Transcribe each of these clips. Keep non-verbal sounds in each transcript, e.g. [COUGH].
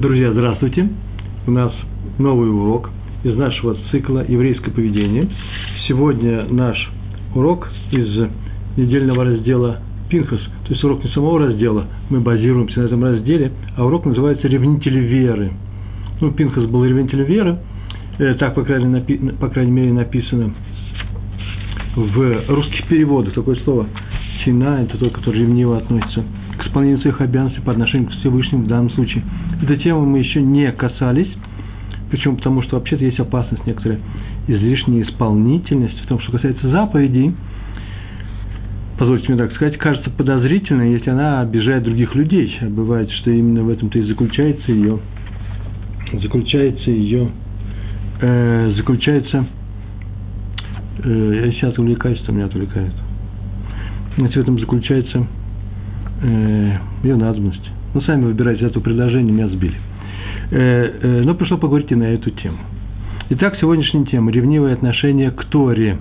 Друзья, здравствуйте! У нас новый урок из нашего цикла «Еврейское поведение». Сегодня наш урок из недельного раздела Пинхас, то есть урок не самого раздела, мы базируемся на этом разделе, а урок называется «Ревнители веры». Ну, Пинхас был ревнитель веры, э, так, по крайней, напи, по крайней мере, написано в русских переводах. Такое слово «сина» – это то, которое ревниво относится к исполнению своих обязанностей по отношению к Всевышнему в данном случае. Эту тему мы еще не касались, причем потому, что вообще-то есть опасность некоторая излишняя исполнительность в том, что касается заповедей, позвольте мне так сказать, кажется подозрительной, если она обижает других людей. А бывает, что именно в этом-то и заключается ее, заключается ее, э, заключается, э, я сейчас увлекаюсь, что меня отвлекает. Значит, в этом заключается э, ее надобность. Ну, сами выбирайте это предложение, меня сбили. Э, э, но пришло поговорить и на эту тему. Итак, сегодняшняя тема – ревнивое отношение к Торе.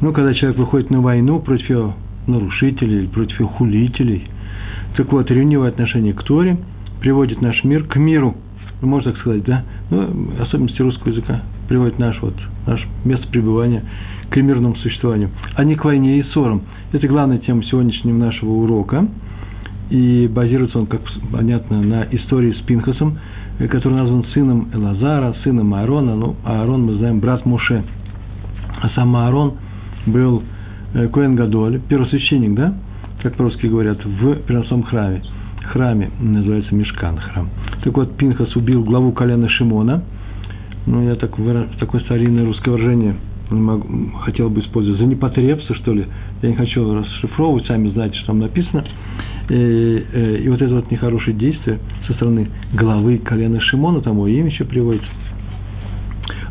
Ну, когда человек выходит на войну против его нарушителей против его хулителей. Так вот, ревнивое отношение к Торе приводит наш мир к миру. Можно так сказать, да? Ну, особенности русского языка приводит наш, вот, наше место пребывания к мирному существованию, а не к войне и ссорам. Это главная тема сегодняшнего нашего урока – и базируется он, как понятно, на истории с Пинхасом, э, который назван сыном Элазара, сыном Аарона. Ну, Аарон, мы знаем, брат Муше. А сам Аарон был э, Коэн Гадоль, первосвященник, да, как по-русски говорят, в переносном храме. Храме называется Мешкан храм. Так вот, Пинхас убил главу колена Шимона. Ну, я так, такое старинное русское выражение не могу, хотел бы использовать. За непотребство, что ли. Я не хочу расшифровывать, сами знаете, что там написано. И, э, и вот это вот нехорошее действие со стороны главы колена Шимона, там его имя еще приводится,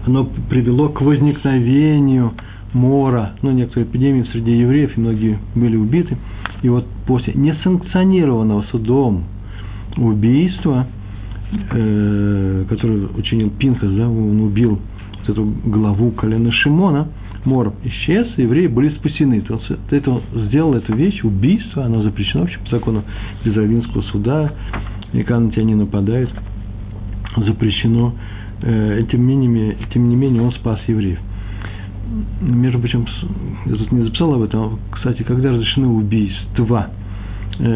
оно привело к возникновению мора, ну, некоторые эпидемии среди евреев, и многие были убиты. И вот после несанкционированного судом убийства, э, которое учинил Пинхас, да, он убил вот эту главу колена Шимона – мор исчез, евреи были спасены. То есть это сделал эту вещь, убийство, оно запрещено вообще по закону без равинского суда, и когда на тебя не нападают, запрещено. Э, тем не, менее, тем не менее, он спас евреев. Между прочим, я тут не записал об этом, кстати, когда разрешены убийства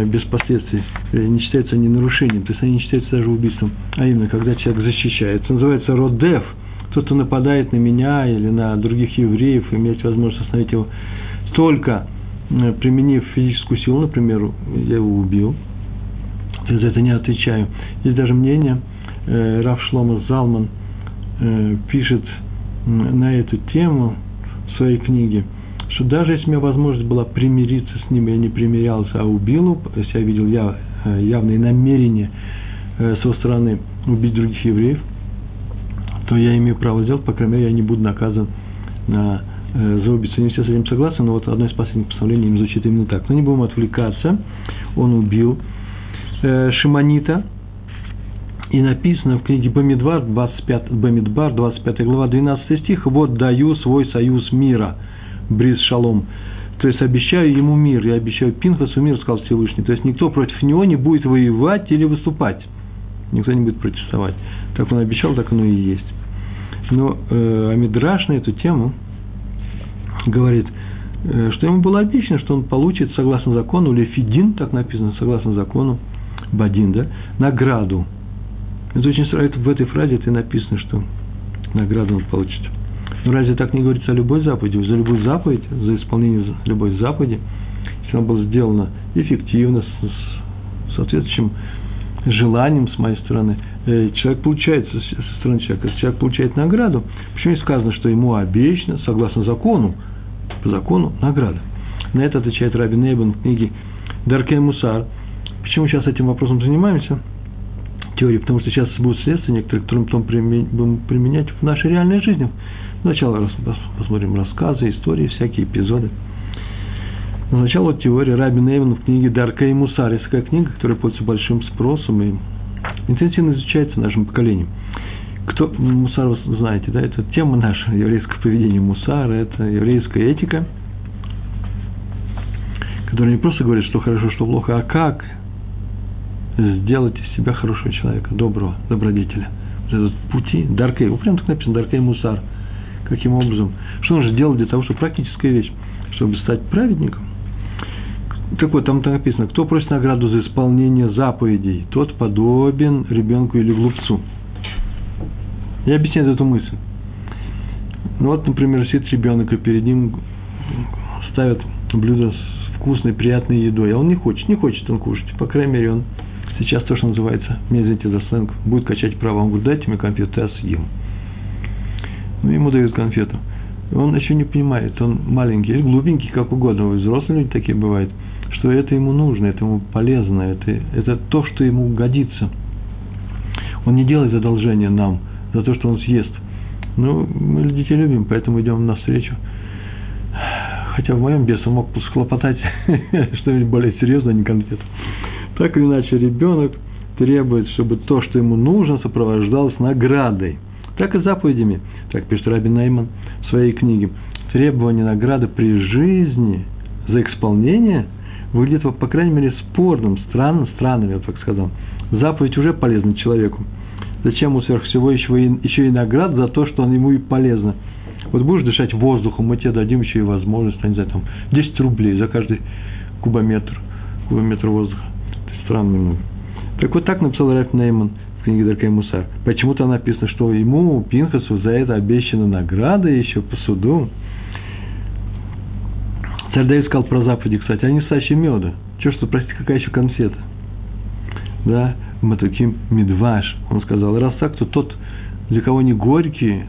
без последствий, э, не считаются они нарушением, то есть они не считаются даже убийством, а именно, когда человек защищает. Это называется родев – кто-то нападает на меня или на других евреев, иметь возможность остановить его только э, применив физическую силу, например, я его убил, я за это не отвечаю. Есть даже мнение, э, Раф Шлома Залман э, пишет на эту тему в своей книге, что даже если у меня возможность была примириться с ним, я не примирялся, а убил если я видел я, явные намерения с его стороны убить других евреев – то я имею право сделать, по крайней мере, я не буду наказан на, э, за убийство. Не все с этим согласны, но вот одно из последних постановлений им звучит именно так. Но не будем отвлекаться. Он убил э, Шимонита, и написано в книге Бамидбар, 25, Бамидбар, 25 глава, 12 стих, «Вот даю свой союз мира, Бриз Шалом». То есть обещаю ему мир, я обещаю Пинхасу мир, сказал Всевышний. То есть никто против него не будет воевать или выступать. Никто не будет протестовать. Так он обещал, так оно и есть. Но э, Амидраш на эту тему говорит, э, что ему было обещано, что он получит, согласно закону, лефидин, так написано, согласно закону, бадин, да, награду. Это очень это, в этой фразе это и написано, что награду он получит. Но разве так не говорится о любой заповеди? За любую заповедь, за исполнение любой заповеди, если она была сделана эффективно, с соответствующим желанием с моей стороны, э, человек получает, со стороны человека, человек получает награду, почему не сказано, что ему обещано, согласно закону, по закону, награда. На это отвечает Раби Нейбан в книге Даркей Мусар. Почему сейчас этим вопросом занимаемся? Теории, потому что сейчас будут следствия некоторые, которые мы потом будем применять в нашей реальной жизни. Сначала посмотрим рассказы, истории, всякие эпизоды – Сначала вот теория Раби Нейман в книге Дарка и Мусар. Есть книга, которая пользуется большим спросом и интенсивно изучается нашим поколением. Кто, Мусар вы знаете, да, это тема наша, еврейское поведение Мусара, это еврейская этика, которая не просто говорит, что хорошо, что плохо, а как сделать из себя хорошего человека, доброго, добродетеля. Вот этот пути, даркей, прям так написано, даркей мусар. Каким образом? Что нужно сделать для того, чтобы практическая вещь, чтобы стать праведником? Так вот, там написано, кто просит награду за исполнение заповедей, тот подобен ребенку или глупцу. Я объясняю эту мысль. Ну вот, например, сидит ребенок, и перед ним ставят блюдо с вкусной, приятной едой, а он не хочет, не хочет он кушать. По крайней мере, он сейчас то, что называется, мне извините за сленг, будет качать право. Он говорит, дайте мне конфету, я съем. Ну, ему дают конфету. Он еще не понимает, он маленький или глупенький, как угодно, взрослые люди такие бывают, что это ему нужно, это ему полезно, это, это то, что ему годится. Он не делает задолжения нам за то, что он съест. Ну, мы детей любим, поэтому идем навстречу. Хотя в моем бесе мог схлопотать [LAUGHS] что-нибудь более серьезное, а не конфету. Так или иначе, ребенок требует, чтобы то, что ему нужно, сопровождалось наградой. Так и заповедями. Так пишет Рабин Нейман в своей книге. Требование награды при жизни за исполнение выглядит, по крайней мере, спорным, странным, странным, я так сказал. Заповедь уже полезна человеку. Зачем ему сверх всего еще и, еще и наград за то, что он ему и полезно? Вот будешь дышать воздухом, мы тебе дадим еще и возможность, не знаю, там, 10 рублей за каждый кубометр, кубометр воздуха. Это странно немного. Так вот так написал Раф Нейман в книге Даркай Мусар. Почему-то написано, что ему, Пинхасу, за это обещана награда еще по суду. Царь Давид сказал про заповеди, кстати, они сачи меда. Че, что, простите, какая еще конфета? Да, мы таким медваш. Он сказал, раз так, то тот, для кого не горькие,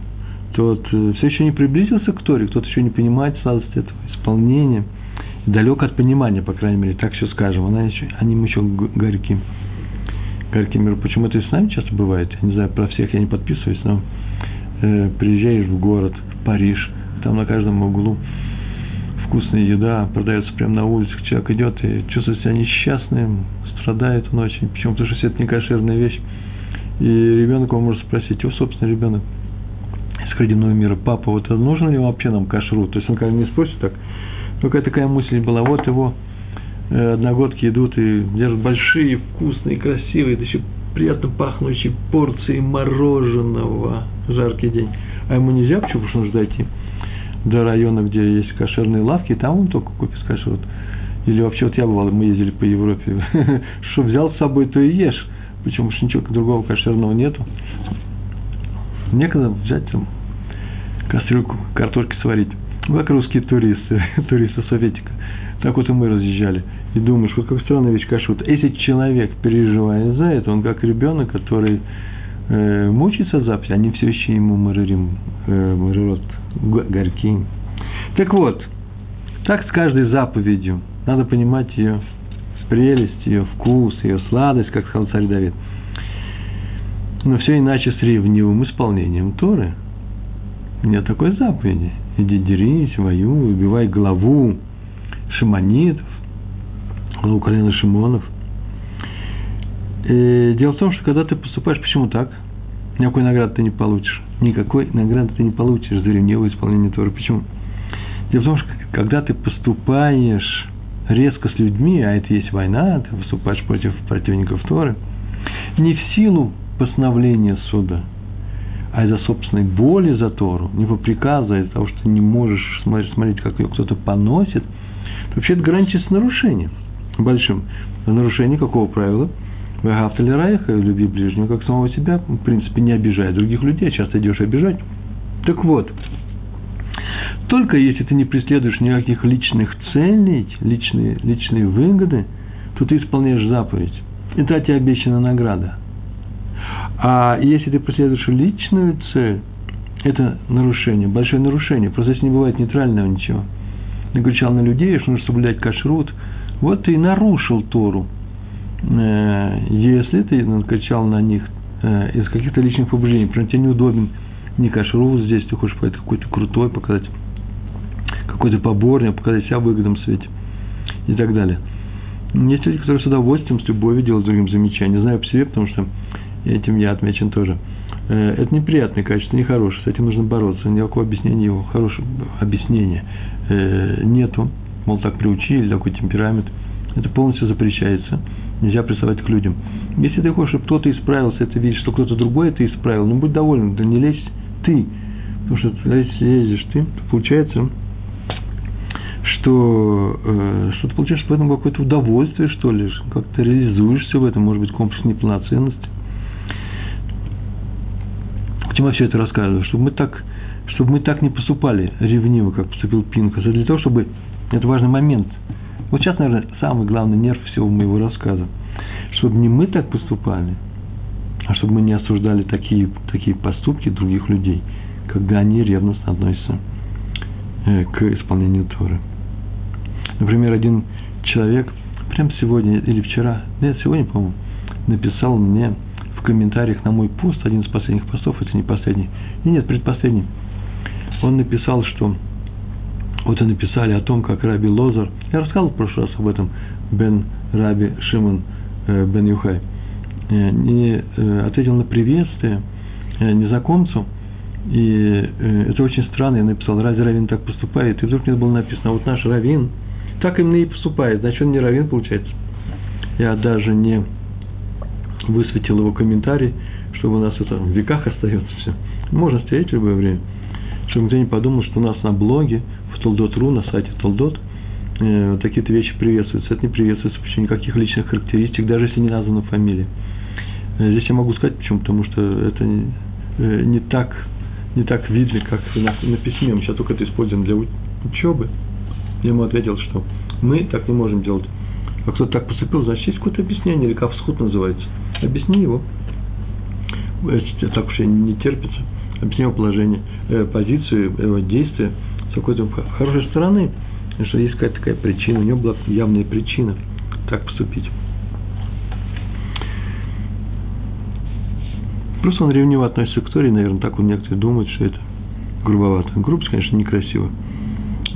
тот э, все еще не приблизился к Торе, кто-то еще не понимает сладость этого исполнения, далек от понимания, по крайней мере, так все скажем, она еще, они еще горьким. Горьким миру. Почему это и с нами часто бывает? Я не знаю, про всех я не подписываюсь, но э, приезжаешь в город, в Париж, там на каждом углу вкусная еда продается прямо на улицах, человек идет и чувствует себя несчастным, страдает он очень. Почему? Потому что это не кошерная вещь. И ребенок он может спросить, его собственно ребенок из краденого мира, папа, вот нужно ли вообще нам кашрут? То есть он как не спросит так, только такая мысль была, вот его одногодки идут и держат большие, вкусные, красивые, да еще приятно пахнущие порции мороженого, жаркий день. А ему нельзя, почему? Потому что нужно дойти до района, где есть кошерные лавки, там он только купит кашрут. Или вообще, вот я бывал, мы ездили по Европе, [LAUGHS] что взял с собой, то и ешь. Почему что ничего другого кошерного нету. Некогда взять там кастрюльку картошки сварить. Как русские туристы, [LAUGHS] туристы советика. Так вот и мы разъезжали. И думаешь, вот как странная вещь кашут. Если человек переживает за это, он как ребенок, который э, мучается заповедь, они все еще ему мэрырим, э, мэрырот, горький. Так вот, так с каждой заповедью – надо понимать ее прелесть, ее вкус, ее сладость, как сказал царь Давид. Но все иначе с ревнивым исполнением Торы. Нет такой заповеди. Иди дерись, воюй, убивай главу шимонитов, главу колена Шимонов. И дело в том, что когда ты поступаешь, почему так? Никакой награды ты не получишь. Никакой награды ты не получишь за ревнивое исполнение Торы. Почему? Дело в том, что когда ты поступаешь резко с людьми, а это есть война, ты выступаешь против противников Торы, не в силу постановления суда, а из-за собственной боли за Тору, не по приказу, а из-за того, что ты не можешь смотреть, смотреть как ее кто-то поносит, вообще это граничит с нарушением большим. Нарушение какого правила? Вагавтали Райха, люби ближнего, как самого себя, в принципе, не обижай других людей, часто идешь обижать. Так вот, только если ты не преследуешь никаких личных целей, личные, личные выгоды, то ты исполняешь заповедь. И та тебе обещана награда. А если ты преследуешь личную цель, это нарушение, большое нарушение. Просто здесь не бывает нейтрального ничего. Ты кричал на людей, что нужно соблюдать кашрут. Вот ты и нарушил Тору. Э, если ты кричал на них э, из каких-то личных побуждений, например, тебе неудобен не кашрут здесь, ты хочешь какой-то крутой показать какой-то поборник, показать себя в выгодном свете и так далее. Есть люди, которые с удовольствием, с любовью делают другим замечания. Знаю по себе, потому что этим я отмечен тоже. Э, это неприятное качество, нехорошее, с этим нужно бороться. Никакого объяснения его, хорошего объяснения э, нету. Мол, так приучили, такой темперамент. Это полностью запрещается. нельзя приставать к людям. Если ты хочешь, чтобы кто-то исправился, это видишь, что кто-то другой это исправил, ну будь доволен, да не лезь ты. Потому что если лезешь ты, то получается, что, э, что ты получаешь в этом какое-то удовольствие, что ли, как ты реализуешься в этом, может быть, комплекс неполноценности. К чему я все это рассказываю? Чтобы мы так, чтобы мы так не поступали ревниво, как поступил Пинкас, а для того, чтобы, это важный момент, вот сейчас, наверное, самый главный нерв всего моего рассказа, чтобы не мы так поступали, а чтобы мы не осуждали такие, такие поступки других людей, когда они ревностно относятся э, к исполнению Торы. Например, один человек прямо сегодня или вчера, нет, сегодня, по-моему, написал мне комментариях на мой пост, один из последних постов, это не последний, и нет, предпоследний, он написал, что вот и написали о том, как Раби Лозар, я рассказывал в прошлый раз об этом, Бен Раби Шимон э, Бен Юхай, э, не э, ответил на приветствие незнакомцу, и это очень странно, я написал, разве Равин так поступает? И вдруг мне было написано, вот наш Равин – так именно и поступает. Значит, он не равен, получается. Я даже не высветил его комментарий, чтобы у нас это в веках остается все. Можно стереть в любое время. Чтобы никто не подумал, что у нас на блоге, в Толдот.ру, на сайте Толдот, э, такие-то вещи приветствуются. Это не приветствуется, почему никаких личных характеристик, даже если не названа фамилия. Э, здесь я могу сказать, почему, потому что это не, э, не так не так видно, как на, на письме. Мы сейчас только это используем для учебы. Я ему ответил, что мы так не можем делать. А кто-то так поступил, значит, есть какое-то объяснение, или как всход называется. Объясни его. Так уж не терпится. Объясни его положение, э, позицию, его действия с какой-то хорошей стороны. Что есть какая-то такая причина, у него была явная причина так поступить. Просто он ревниво относится к Торе, наверное, так он некоторые думают, что это грубовато. Грубость, конечно, некрасиво.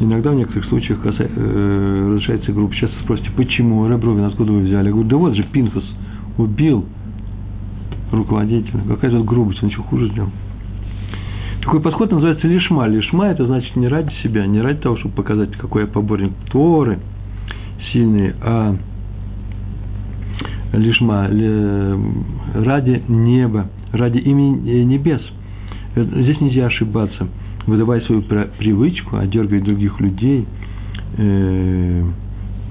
Иногда в некоторых случаях э, разрешается группа. Сейчас спросите, почему Ребровин, откуда вы взяли? Я говорю, да вот же Пинхас убил руководителя. Какая тут грубость, он еще хуже сделал. Такой подход называется лишма. Лишма – это значит не ради себя, не ради того, чтобы показать, какой я поборник Торы сильный, а лишма ради неба, ради имени небес. Здесь нельзя ошибаться – выдавая свою привычку, одергивая других людей, э,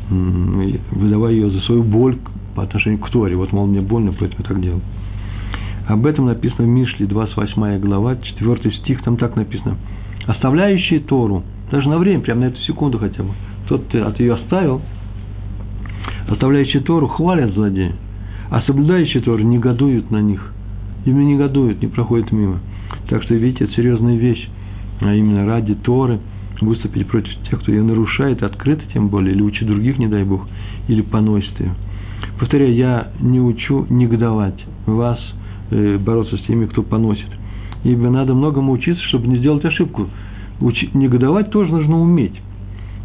выдавая ее за свою боль по отношению к Торе. Вот, мол, мне больно, поэтому я так делаю. Об этом написано в Мишле, 28 глава, 4 стих, там так написано. Оставляющие Тору, даже на время, прямо на эту секунду хотя бы, тот от ее оставил, оставляющие Тору хвалят злодея, а соблюдающие Тору негодуют на них. Ими негодуют, не проходят мимо. Так что, видите, это серьезная вещь а именно ради Торы, выступить против тех, кто ее нарушает, открыто тем более, или учит других, не дай Бог, или поносит ее. Повторяю, я не учу негодовать вас, э, бороться с теми, кто поносит. Ибо надо многому учиться, чтобы не сделать ошибку. Учи, негодовать тоже нужно уметь.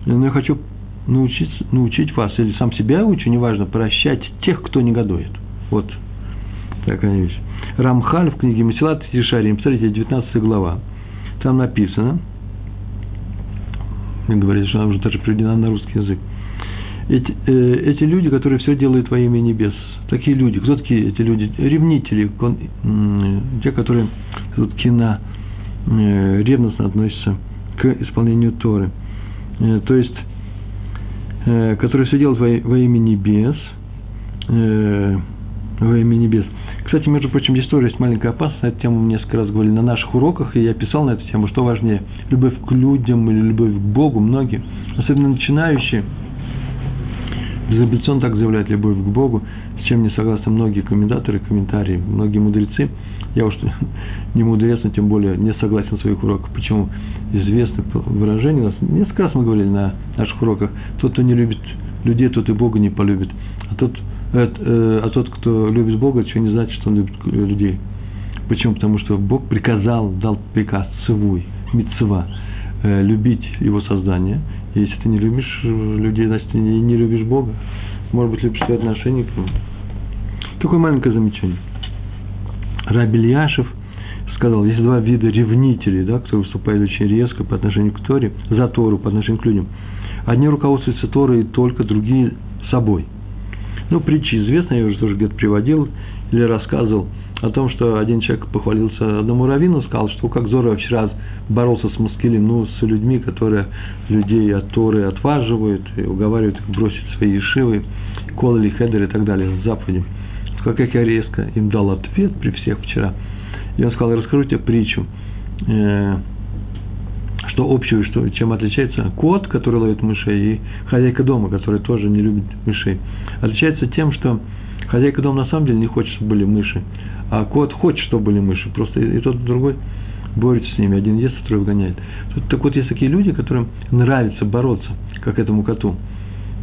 Но я хочу научить, научить вас, или сам себя учу, неважно, прощать тех, кто негодует. Вот такая вещь. Рамхаль в книге Масилат Тишарим, смотрите, 19 глава. Там написано, мне говорят, что она уже даже приведена на русский язык. Эти, э, эти люди, которые все делают во имя небес, такие люди, кто такие эти люди? Ревнители, кон, э, те, которые тут кино э, ревностно относятся к исполнению Торы. Э, то есть, э, которые все делают во, во имя небес, э, во имя небес – кстати, между прочим, здесь тоже есть маленькая опасность, на эту тему мы несколько раз говорили на наших уроках, и я писал на эту тему, что важнее, любовь к людям или любовь к Богу, многие, особенно начинающие, безапелляционно так заявляют любовь к Богу, с чем не согласны многие комментаторы, комментарии, многие мудрецы. Я уж [LAUGHS] не мудрец, но тем более не согласен в своих уроках. Почему? Известное выражение, у нас несколько раз мы говорили на наших уроках, тот, кто не любит людей, тот и Бога не полюбит. А тот, Э, а тот, кто любит Бога, это не значит, что он любит людей. Почему? Потому что Бог приказал, дал приказ, цивуй, митцева, э, любить его создание. Если ты не любишь людей, значит, ты не, не любишь Бога. Может быть, любишь свои отношения к нему. Такое маленькое замечание. Раби Ильяшев сказал, есть два вида ревнителей, да, которые выступают очень резко по отношению к Торе, за Тору, по отношению к людям. Одни руководствуются Торой только, другие – собой – Ну, притча известная, я уже тоже где-то приводил или рассказывал о том, что один человек похвалился одному раввину, сказал, что как здорово вчера боролся с Маскилем, ну, с людьми, которые людей от Торы отваживают и уговаривают их бросить свои шивы, колы, хедер и так далее, заповеди. Как я резко им дал ответ при всех вчера. И он сказал, расскажу тебе притчу, э, что общего, что, чем отличается кот, который ловит мышей, и хозяйка дома, которая тоже не любит мышей. Отличается тем, что хозяйка дома на самом деле не хочет, чтобы были мыши, а кот хочет, чтобы были мыши. Просто и тот, и другой борется с ними. Один ест, второй выгоняет. Так вот, есть такие люди, которым нравится бороться, как этому коту.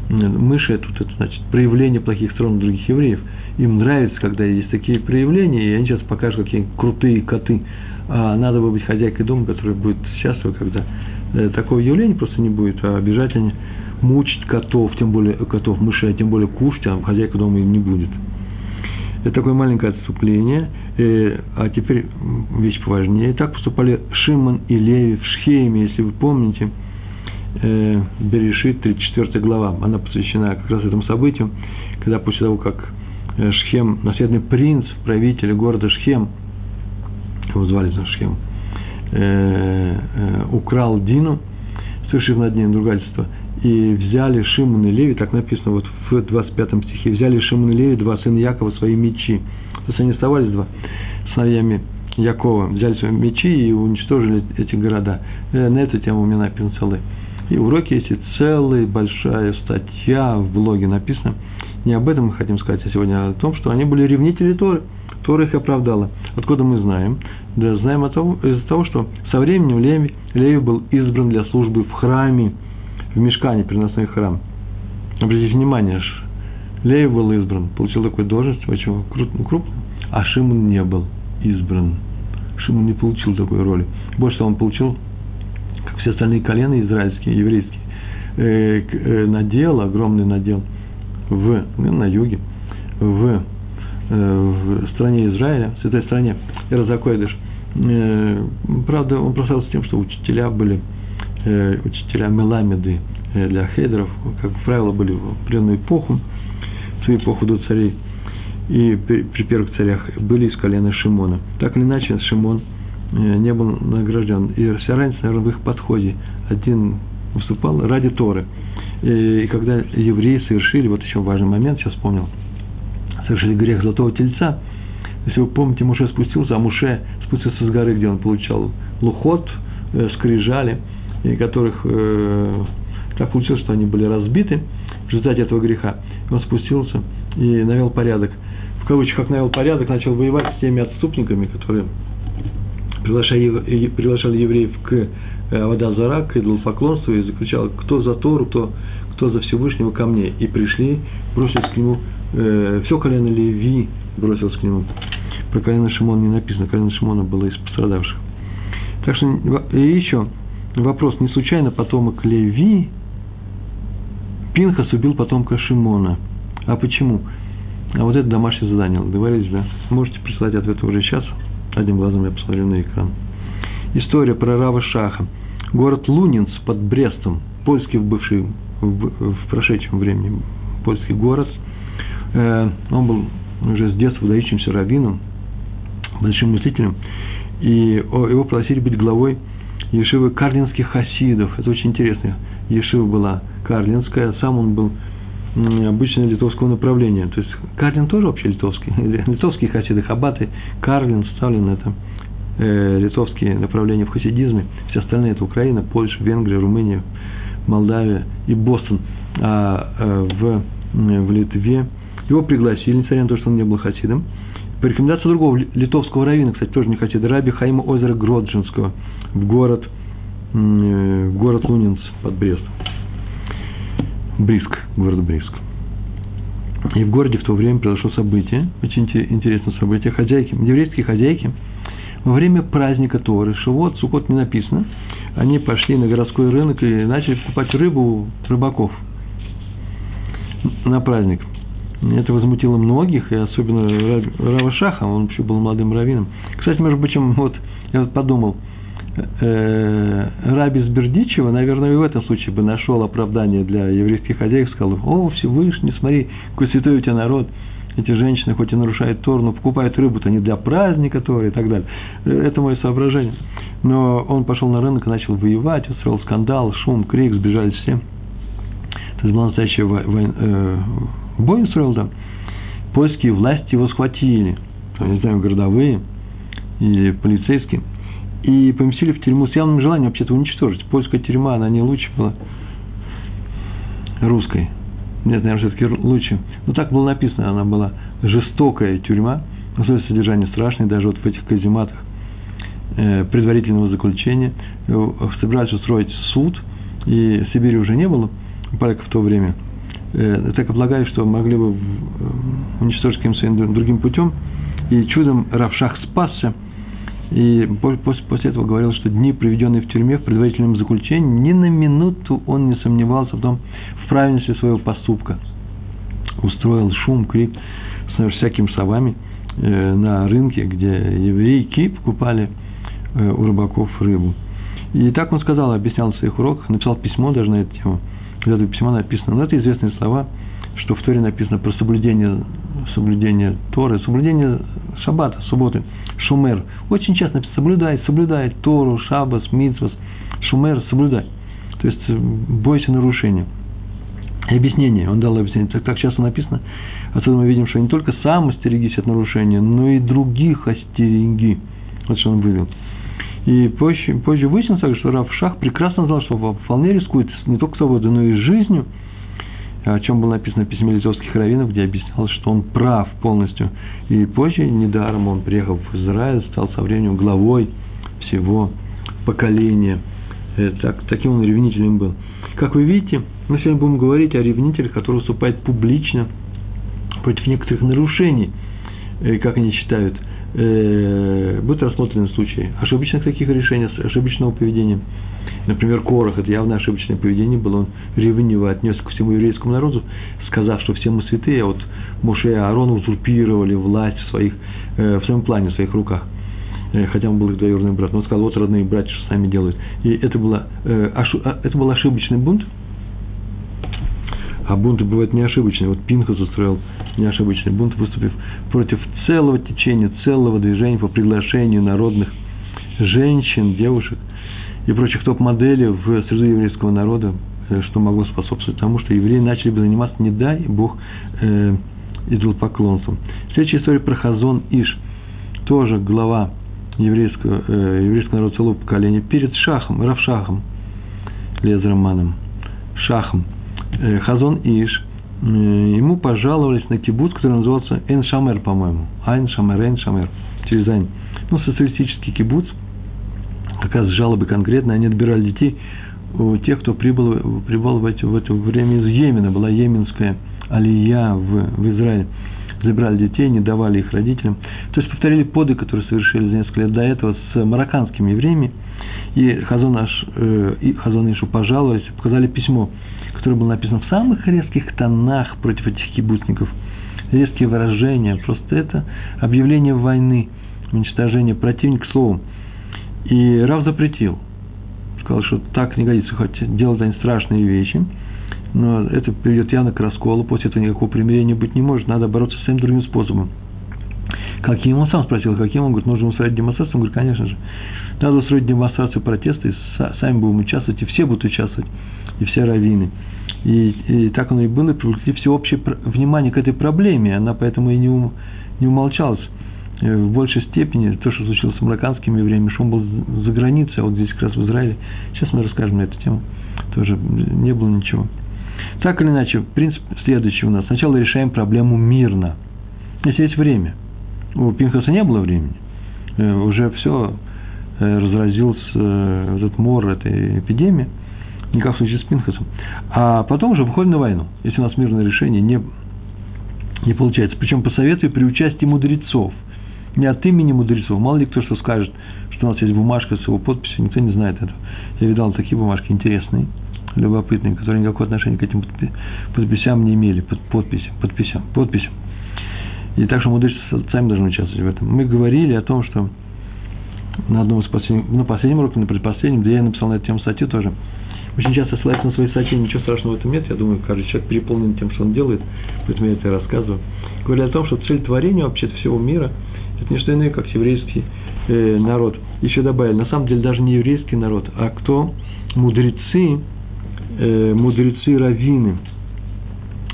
Мыши – тут это значит проявление плохих сторон других евреев. Им нравится, когда есть такие проявления, и они сейчас покажут, какие крутые коты. А надо бы быть хозяйкой дома, которая будет счастлива, когда э, такого явления просто не будет, а бежать они мучить котов, тем более котов, мышей, а тем более кушать, а хозяйка дома им не будет. Это такое маленькое отступление. Э, а теперь вещь поважнее. Так поступали Шимон и Леви в Шхейме, если вы помните. Э, Берешит, 34 глава. Она посвящена как раз этому событию, когда после того, как э, Шхем, наследный принц, правитель города Шхем, его звали за Шхем, украл Дину, совершив над ней надругательство – и взяли Шимон и Леви, так написано вот в 25 стихе, взяли Шимон и Леви, два сына Якова, свои мечи. То есть они оставались два сыновьями Якова, взяли свои мечи и уничтожили эти города. Э, на эту тему у меня написано целый. И уроки есть, и целая большая статья в блоге написана. Не об этом мы хотим сказать а сегодня, о том, что они были ревнители Торы. Тора их оправдала. Откуда мы знаем? Да знаем из-за того, что со временем Леви, Леви был избран для службы в храме в мешкане, переносной храм. Обратите внимание, Леви был избран, получил такую должность, очень крупную, а Шимон не был избран. Шимон не получил такой роли. Больше того, он получил, как все остальные колена израильские, еврейские, э, э, надел, огромный надел в, ну, на юге, в, в стране Израиля, в святой стране, Иразакойдыш. Э, правда, он прославился тем, что учителя были э, учителя Меламеды э, для хейдеров, как правило, были в определенную эпоху, в свою эпоху до царей, и при, первых царях были из колена Шимона. Так или иначе, Шимон э, не был награжден. И вся разница, наверное, в их подходе. Один выступал ради Торы. И когда евреи совершили, вот еще важный момент, сейчас вспомнил, совершили грех золотого тельца, если вы помните, Муше спустился, а Муше спустился с горы, где он получал лухот, э, скрижали, и которых э, так получилось, что они были разбиты в результате этого греха. Он спустился и навел порядок. В кавычках, навел порядок, начал воевать с теми отступниками, которые приглашали, приглашали евреев к э, Аводазара, к идолопоклонству, и заключал, кто за Тору, кто, кто за Всевышнего ко мне. И пришли, бросились к нему, э, все колено Леви бросилось к нему. Про колено Шимона не написано, колено Шимона было из пострадавших. Так что, и еще, вопрос, не случайно потомок Леви, Пинхас убил потомка Шимона. А почему? А вот это домашнее задание, договорились, да? Можете прислать ответ уже сейчас. Одним глазом я посмотрю на экран. История про Рава Шаха. Город Лунинц под Брестом, польский бывший в, в прошедшем времени, польский город. Э, он был уже с детства выдающимся раввином, большим мыслителем, и его просили быть главой Ешивы карлинских хасидов. Это очень интересно. Ешива была карлинская, сам он был обычно литовского направления. То есть Карлин тоже вообще литовский. [LAUGHS] Литовские хасиды, хабаты, Карлин, Сталин – это э, литовские направления в хасидизме. Все остальные – это Украина, Польша, Венгрия, Румыния, Молдавия и Бостон. А э, в, в Литве его пригласили, несмотря на то, что он не был хасидом, по рекомендации другого литовского раввина, кстати, тоже не хасида, раби Хаима озера Гроджинского – в город, э, в город Лунинц под Брест. Бриск, город Бриск. И в городе в то время произошло событие, очень интересное событие. Хозяйки, еврейские хозяйки во время праздника Торы, Шивот, Сукот не написано, они пошли на городской рынок и начали покупать рыбу рыбаков на праздник. Это возмутило многих, и особенно Рава Шаха, он вообще был молодым раввином. Кстати, между прочим, вот я вот подумал – э, Раби Сбердичева, наверное, и в этом случае бы нашел оправдание для еврейских хозяев, сказал, о, Всевышний, смотри, какой святой у тебя народ, эти женщины, хоть и нарушают Тор, но покупают рыбу-то не для праздника Тора и так далее. Это мое соображение. Но он пошел на рынок и начал воевать, устроил скандал, шум, крик, сбежали все. Это был настоящий войн, э, бой устроил там. Польские власти его схватили, не знаю, городовые или полицейские, и поместили в тюрьму с явным желанием вообще-то уничтожить. Польская тюрьма, она не лучше была русской. Нет, наверное, все-таки лучше. Но так было написано, она была жестокая тюрьма, условия содержания страшные, даже вот в этих казематах э, предварительного заключения. Э, собирались устроить суд, и Сибири уже не было, как в то время. Э, так полагали, что могли бы уничтожить каким-то другим путем. И чудом Равшах спасся, и после, после этого говорил, что дни, проведенные в тюрьме в предварительном заключении, ни на минуту он не сомневался в том, в правильности своего поступка. Устроил шум, крик с всякими словами э, на рынке, где еврейки покупали э, у рыбаков рыбу. И так он сказал, объяснял в своих уроках, написал письмо даже на эту тему. Когда это письмо написано, но это известные слова, что в Торе написано про соблюдение, соблюдение Торы, соблюдение шаббата, субботы – шумер. Очень часто написано соблюдай, соблюдай Тору, Шабас, Митсвас, шумер, соблюдай. То есть э, бойся нарушения. И объяснение, он дал объяснение, так, так часто написано, отсюда мы видим, что не только сам остерегись от нарушения, но и других остереги. Вот что он вывел. И позже, позже выяснилось, что Раф Шах прекрасно знал, что вполне рискует не только свободой, но и жизнью, о чем было написано в письме литовских раввинов, где объяснялось, что он прав полностью. И позже, недаром он, приехал в Израиль, стал со временем главой всего поколения. Э, так, таким он ревнителем был. Как вы видите, мы сегодня будем говорить о ревнителях, которые выступают публично против некоторых нарушений, э, как они считают, э, будут рассмотрены случаи ошибочных таких решений, ошибочного поведения – Например, Корах, это явно ошибочное поведение было, он ревниво отнесся к всему еврейскому народу, сказав, что все мы святые, а вот Моше и Аарон узурпировали власть в, своих, э, в своем плане, в своих руках. Э, хотя он был их двоюродный брат. Но он сказал, вот родные братья, что сами делают. И это, было, э, а, это был ошибочный бунт, а бунты бывают не ошибочные. Вот Пинхас устроил не ошибочный бунт, выступив против целого течения, целого движения по приглашению народных женщин, девушек и прочих топ-моделей в среду еврейского народа, э, что могло способствовать тому, что евреи начали бы заниматься, не дай Бог, э, идолопоклонством. Следующая история про Хазон Иш, тоже глава еврейского, э, еврейского народа целого поколения, перед Шахом, Равшахом, Лезерманом, Шахом, Хазон Иш, э, ему пожаловались на кибуц, который назывался Эн Шамер, по-моему, Айн Шамер, Эн Шамер, через Айн. Ну, социалистический кибуц – оказывается, жалобы конкретно, они отбирали детей у тех, кто прибыл, прибыл в, эти, в это время из Йемена, была йеменская алия в, в Израиль. Забирали детей, не давали их родителям. То есть повторили поды, которые совершили за несколько лет до этого с марокканскими евреями. И Хазон, Аш, э, и Хазон Ишу пожаловались, показали письмо, которое было написано в самых резких тонах против этих кибуцников. Резкие выражения, просто это объявление войны, уничтожение противника словом. И Рав запретил. Сказал, что так не годится, хоть делать они страшные вещи, но это приведет явно к расколу, после этого никакого примирения быть не может, надо бороться всем другим способом. Каким? Он сам спросил, каким? Он говорит, нужно устроить демонстрацию. Он говорит, конечно же. Надо устроить демонстрацию протеста, и сами будем участвовать, и все будут участвовать, и все раввины. И, и так оно и было, привлекли всеобщее внимание к этой проблеме, она поэтому и не, ум, не умолчалась. Э, в большей степени то, что случилось с евреями, что он был за границей, а вот здесь как раз в Израиле. Сейчас мы расскажем на эту тему. Тоже не было ничего. Так или иначе, принцип следующий у нас. Сначала решаем проблему мирно. Если есть время. У Пинхаса не было времени. Э, уже все э, разразился этот мор, этой эпидемии. Никак в случае с Пинхасом. А потом уже выходим на войну. Если у нас мирное решение не, не получается. Причем по совету и при участии мудрецов – не от имени мудрецов. Мало ли кто что скажет, что у нас есть бумажка с его подписью, никто не знает этого. Я видал такие бумажки интересные, любопытные, которые никакого отношения к этим подписям не имели, под, подписям, подписям, подписям. И так что мудрецы сами должны участвовать в этом. Мы говорили о том, что на одном из последних, ну, последнем уроке, на предпоследнем, да я написал на эту тему статью тоже. Очень часто ссылается на свои статьи, ничего страшного в этом нет. Я думаю, каждый человек переполнен тем, что он делает, поэтому я это и рассказываю. Говоря о том, что цель творения вообще всего мира – это не что иное, как еврейский э, народ. Еще добавили, на самом деле даже не еврейский народ, а кто? Мудрецы, э, мудрецы раввины.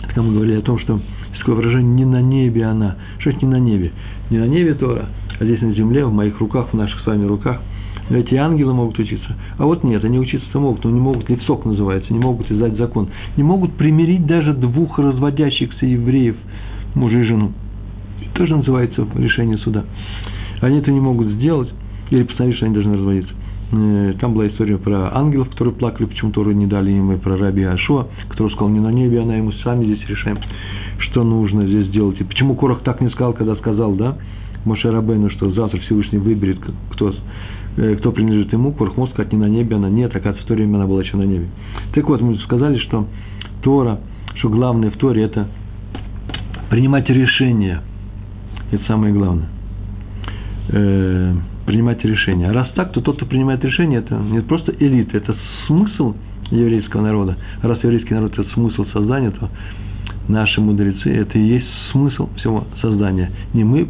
Это мы говорили о том, что такое выражение «не на небе она». Что это не на небе? Не на небе Тора, а здесь на земле, в моих руках, в наших с вами руках. Эти ангелы могут учиться. А вот нет, они учиться могут, но не могут, левсок называется, не могут издать закон. Не могут примирить даже двух разводящихся евреев, мужа и жену. Тоже называется решение суда. Они это не могут сделать, или постановить, что они должны разводиться. Э, там была история про ангелов, которые плакали, почему Тору не дали им, и про раби Ашуа, который сказал, не на небе, она ему сами здесь решаем, что нужно здесь делать. И почему Корах так не сказал, когда сказал, да, Моше Рабейну, что завтра Всевышний выберет, кто, кто принадлежит ему, мог сказать, не на небе она, нет, оказывается, в то время она была еще на небе. Так вот, мы сказали, что Тора, что главное в Торе – это принимать решения. Это самое главное. Э, принимать решения. А раз так, то тот, кто принимает решения, это не просто элита, это смысл еврейского народа. А раз еврейский народ – это смысл создания, то наши мудрецы – это и есть смысл всего создания. Не мы,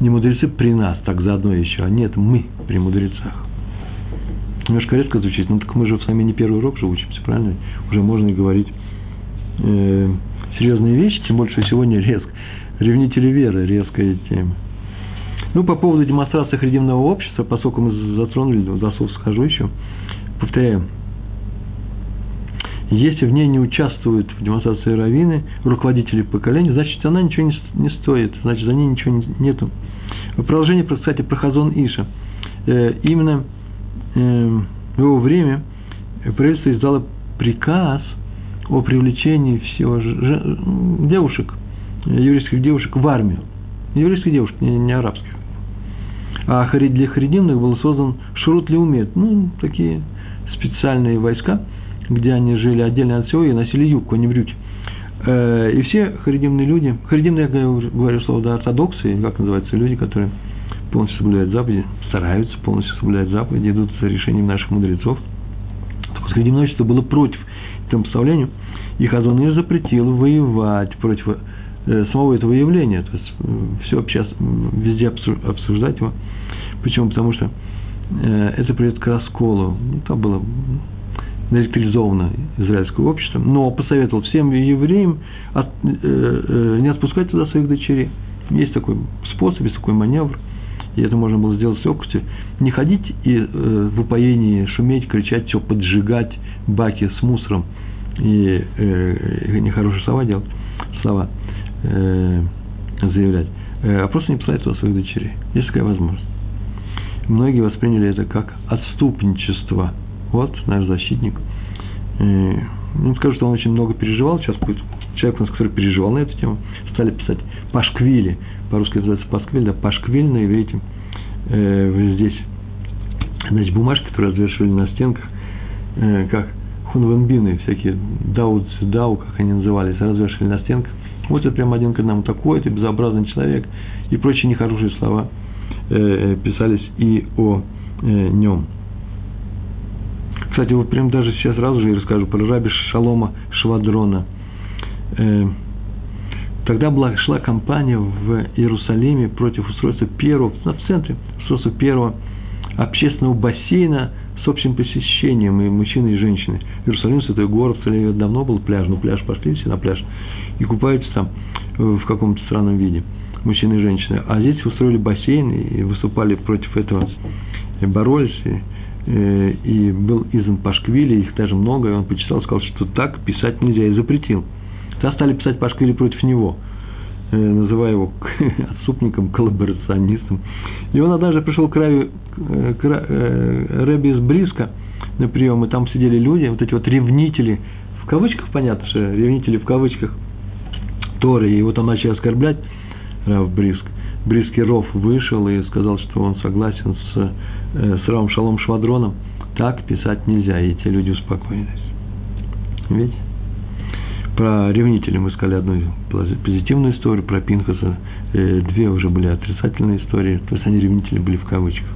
не мудрецы при нас, так заодно еще, а нет, мы при мудрецах. Немножко редко звучит, но так мы же с вами не первый урок же учимся, правильно? Уже можно и говорить э, серьезные вещи, тем больше сегодня резко. Ревнители веры, резкая тема. Ну, по поводу демонстрации харидимного общества, поскольку мы затронули, до слов схожу еще, повторяю, если в ней не участвуют в демонстрации раввины, руководители поколения, значит, она ничего не, не стоит, значит, за ней ничего не, нету. В продолжении, кстати, про Хазон Иша. Э, именно э, в его время правительство издало приказ о привлечении всего же, девушек, еврейских девушек в армию. Еврейских девушек, не, не арабских. А для харидимных был создан Шрут Леумет, ну, такие специальные войска, где они жили отдельно от всего и носили юбку, а не брюки. Э, и все харидимные люди, харидимные, я говорю слово, да, ортодоксы, как называются, люди, которые полностью соблюдают заповеди, стараются полностью соблюдать заповеди, идут за решением наших мудрецов. Так харидимное общество было против этому представлению, и Хазон запретил воевать против Э, самого этого явления, то есть э, все сейчас везде обсуждать его. Почему? Потому что это приведет к расколу. Ну, там было наэлектризовано израильское общество, но посоветовал всем евреям от, э, э, не отпускать туда своих дочерей. Есть такой способ, есть такой маневр, и это можно было сделать с легкостью. Не ходить и э, в упоении шуметь, кричать, все поджигать баки с мусором и э, нехорошие слова делать, слова э, заявлять, э, а просто не посылать туда своих дочерей. Есть такая возможность. Многие восприняли это как отступничество. Вот наш защитник. Э, ну, скажу, что он очень много переживал. Сейчас будет человек, который переживал на эту тему. Стали писать пашквили. По-русски называется пашквиль, да, пашквиль на иврите. Э, здесь, значит, бумажки, которые развешивали на стенках, э, как хунвенбины, всякие дау, дау, как они назывались, развешивали на стенках вот это прям один к одному. Такой это безобразный человек и прочие нехорошие слова э, э, писались и о э, нем. Кстати, вот прям даже сейчас сразу же я расскажу про раби Шалома Швадрона. Э, тогда была, шла кампания в Иерусалиме против устройства первого, в центре, устройства первого общественного бассейна с общим посещением и мужчины, и женщины. Иерусалим, святой город, в давно был пляж, ну пляж пошли все на пляж и купаются там э, в каком-то странном виде, мужчины и женщины. А здесь устроили бассейн и выступали против этого, и боролись, и, э, и был издан Пашквили, их даже много, и он почитал, сказал, что так писать нельзя, и запретил. Тогда стали писать Пашквили против него, э, называя его [LAUGHS] отступником, коллаборационистом. И он однажды пришел к, Рави, к Рэбби из Бриска на прием, и там сидели люди, вот эти вот ревнители, в кавычках, понятно, что ревнители в кавычках, Торы, и его там начали оскорблять, Рав Бриск. Бриский Ров вышел и сказал, что он согласен с, э, Э, с Равом Шалом Швадроном, так писать нельзя, и те люди успокоились. Видите? Про ревнителей мы сказали одну позитивную историю, про Пинхаса э, две уже были отрицательные истории, то есть они ревнители были в кавычках.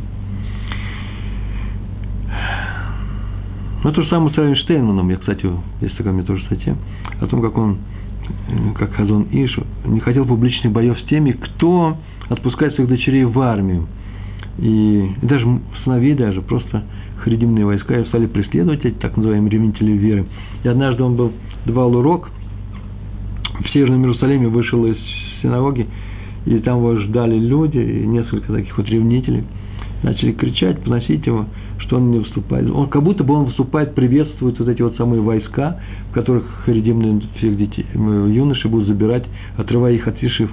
Ну, то же самое с Эйнштейном, я, кстати, есть такая у меня тоже статья, о том, как он, э, как Хазон Ишу, не хотел публичных боев с теми, кто отпускает своих дочерей в армию. И, и даже сыновей даже, просто харидимные войска и стали преследовать эти так называемые ревнители веры. И однажды он был, давал урок в Северном Иерусалиме, вышел из синагоги, и там его ждали люди, и несколько таких вот ревнителей. Начали кричать, поносить его, что он не выступает. Он как будто бы он выступает, приветствует вот эти вот самые войска, в которых харидимные всех детей, юноши будут забирать, отрывая их от вишив.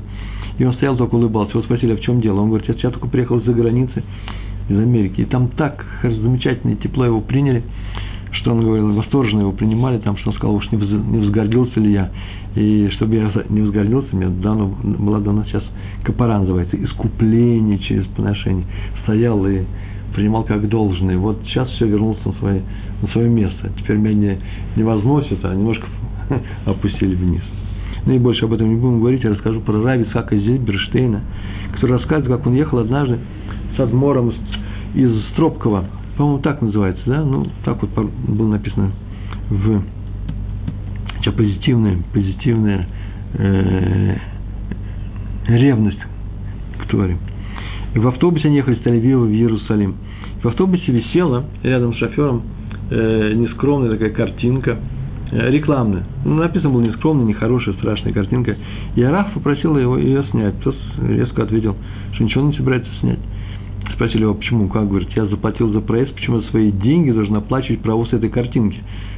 И он стоял, только улыбался. Его спросили, а в чем дело? Он говорит, я только приехал из-за границы, из Америки. И там так замечательно и тепло его приняли, что он говорил, восторженно его принимали, там, что он сказал, уж не возгордился ли я. И чтобы я не возгордился, мне дано, была дана сейчас капара называется, искупление через поношение. Стоял и принимал как должное. Вот сейчас все вернулся на свое, на свое место. Теперь меня не, возносят, а немножко [LAUGHS] опустили вниз. Ну и больше об этом не будем говорить, я расскажу про Рави Сака Зильберштейна, который рассказывает, как он ехал однажды с Адмором из Стропкова, по-моему, так называется, да, ну, так вот было написано в сейчас позитивная, позитивная э, ревность к Торе. И в автобусе они ехали с в Иерусалим. В автобусе висела рядом с шофером э, нескромная такая картинка – Э, рекламная. Ну, написано было нескромная, нехорошая, страшная картинка. И Араф попросил его ее снять. Тот резко ответил, что ничего не собирается снять. Спросили его, почему? Как? Говорит, я заплатил за проезд, почему за свои деньги должен оплачивать провоз этой картинки?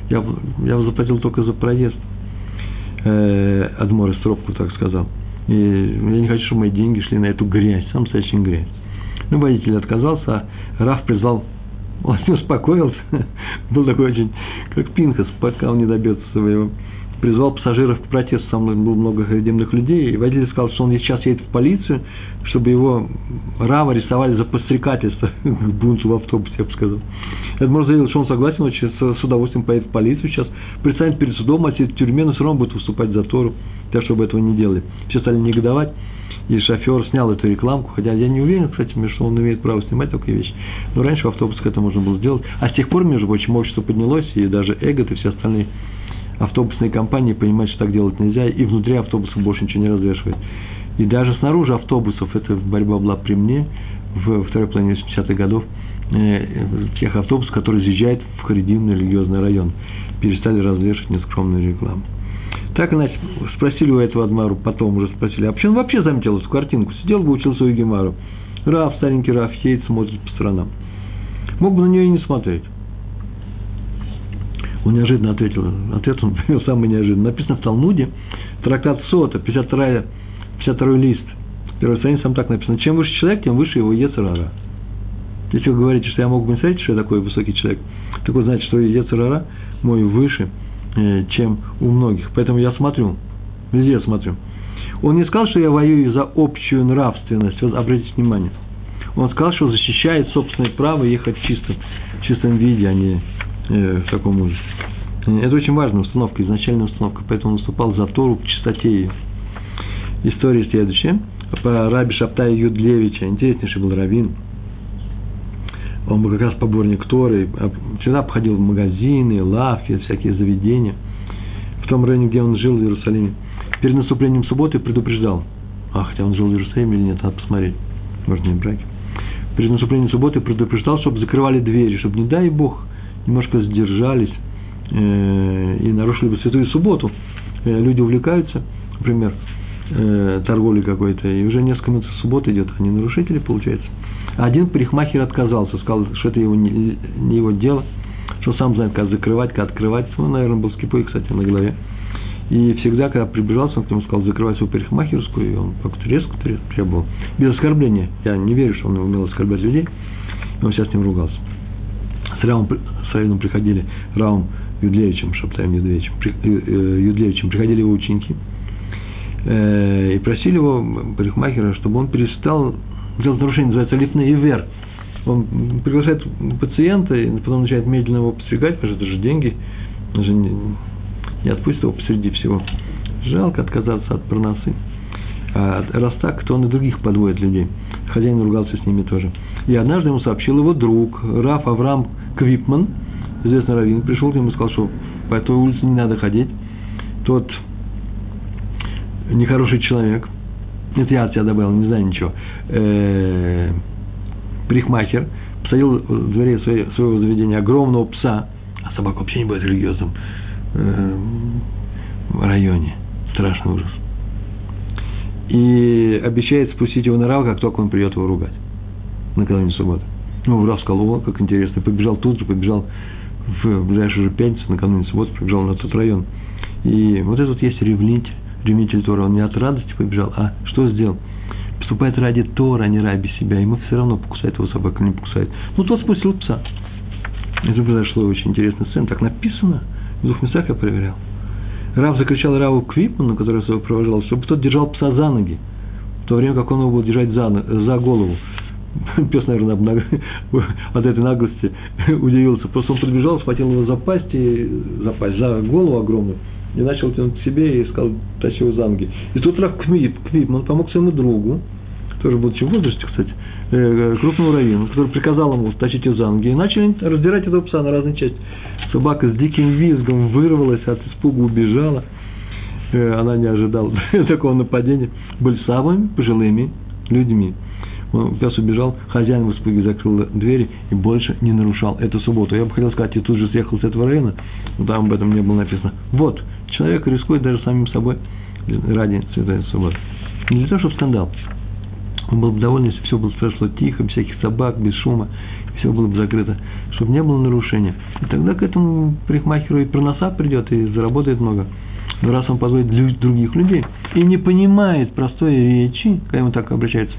Я, я заплатил только за проезд. Э, Адмор из трубку так сказал. И я не хочу, чтобы мои деньги шли на эту грязь, сам настоящую грязь. Ну, водитель отказался, а Раф призвал он не успокоился, [LAUGHS] был такой очень, как Пинхас, пока он не добьется своего. Призвал пассажиров к протесту, там было много харидимных людей, и водитель сказал, что он сейчас едет в полицию, чтобы его Рава арестовали за подстрекательство [LAUGHS] к бунту в автобусе, я бы сказал. Эдмор заявил, что он согласен, он с, с удовольствием поедет в полицию сейчас, предстанет перед судом, а в тюрьме, но все равно будет выступать за Тору, так, чтобы этого не делали. Все стали негодовать и шофер снял эту рекламку, хотя я не уверен, кстати, что он имеет право снимать такие вещи, но раньше в автобусах это можно было сделать, а с тех пор, между прочим, общество поднялось, и даже Эгот и все остальные автобусные компании понимают, что так делать нельзя, и внутри автобусов больше ничего не развешивают. И даже снаружи автобусов, эта борьба была при мне, в второй половине 80-х годов, э, тех автобусов, которые заезжают в Харидимный религиозный район, перестали развешивать нескромную рекламу. Так иначе спросили у этого Адмару, потом уже спросили, а почему он вообще заметил эту картинку? Сидел бы, учил свою Гемару. Раф, старенький Раф, едет, смотрит по сторонам. Мог бы на нее и не смотреть. Он неожиданно ответил. Ответ он [LAUGHS] привел самый неожиданный. Написано в Талмуде, трактат Сота, 52, 52 лист. Первой странице там так написано. Чем выше человек, тем выше его Ецерара. Если вы говорите, что я могу не смотреть, что я такой высокий человек, так вот значит, что Ецерара мой выше – чем у многих. Поэтому я смотрю, везде я смотрю. Он не сказал, что я воюю за общую нравственность. Вот обратите внимание. Он сказал, что защищает собственное право ехать в чистом, в чистом виде, а не э, в таком ужасе. Это очень важная установка, изначальная установка, поэтому он выступал за Тору к чистоте ее. История следующая. По Раби Шаптая Юдлевича, интереснейший был раввин, он был как раз поборник Торы, а всегда обходил в магазины, лавки, всякие заведения. В том районе, где он жил в Иерусалиме. Перед наступлением субботы предупреждал. А, хотя он жил в Иерусалиме или нет, надо посмотреть. Может, не браке. Перед наступлением субботы предупреждал, чтобы закрывали двери, чтобы, не дай Бог, немножко сдержались э, и нарушили бы святую субботу. Э, люди увлекаются, например, э, торговлей какой-то, и уже несколько минут субботы идет, они нарушители, получается. Один парикмахер отказался, сказал, что это его, не, не его дело, что сам знает, как закрывать, как открывать. Ну, наверное, был с кипой, кстати, на голове. И всегда, когда приближался, он к нему сказал, закрывай свою парикмахерскую, и он как-то резко требовал. Без оскорбления. Я не верю, что он умел оскорблять людей. И он сейчас с ним ругался. С Равом, с Равином приходили, Равом Юдлевичем, Шаптаем Юдлевичем, э, э, Юдлевичем, приходили его ученики э, и просили его, парикмахера, чтобы он перестал делать нарушение, называется лифный ивер. Он приглашает пациента, и потом начинает медленно его подстригать, потому что это же деньги, он же не, не отпустит его посреди всего. Жалко отказаться от проносы. А раз так, то он и других подводит людей. Хозяин ругался с ними тоже. И однажды ему сообщил его друг, Раф Авраам Квипман, известный раввин, пришел к нему и сказал, что по этой улице не надо ходить. Тот нехороший человек, это я от тебя добавил, не знаю ничего, э, посадил в дверей своего заведения огромного пса, а собака вообще не будет религиозным э, районе. Страшный ужас. И обещает спустить его на рав, как только он придет его ругать. Накануне субботы. Ну, Рав сказал, о, как интересно. Побежал тут же, побежал в ближайшую же пятницу, накануне субботы, побежал на тот район. И вот этот есть ревнитель, ревнитель Тора. Он не от радости побежал, а что сделал? Поступает ради Тора, а не ради себя. Ему все равно, покусает его собака не покусает. Ну, тот спустил пса. Это произошло очень интересная сцена. Так написано. В двух местах я проверял. Рав закричал Раву Квипману, который сопровождал, чтобы тот держал пса за ноги, в то время как он его будет держать за, за голову. [LAUGHS] Пес, наверное, [LAUGHS] от этой наглости [LAUGHS] удивился. Просто он подбежал, схватил его за пасть, и, за пасть, за голову огромную, и начал тянуть к себе и сказал, тащи его за ноги. И тут Рав Квип, Квип, он помог своему другу, тоже будучи в возрасте, кстати, э, крупному раввину, который приказал ему тащить его за ноги, и начали раздирать этого пса на разные части. Собака с диким визгом вырвалась, от испуга убежала. Э, она не ожидала [LAUGHS] такого нападения. Были самыми пожилыми людьми. Пес убежал, хозяин в испуге закрыл двери и больше не нарушал эту субботу. Я бы хотел сказать, и тут же съехал с этого района, но там об этом не было написано. Вот, человек рискует даже самим собой ради святой субботы. Не для того, чтобы скандал. Он был бы доволен, если все было прошло тихо, без всяких собак, без шума, все было бы закрыто, чтобы не было нарушения. И тогда к этому парикмахеру и проноса придет, и заработает много. Но раз он позволит других людей и не понимает простой речи, когда ему так обращается,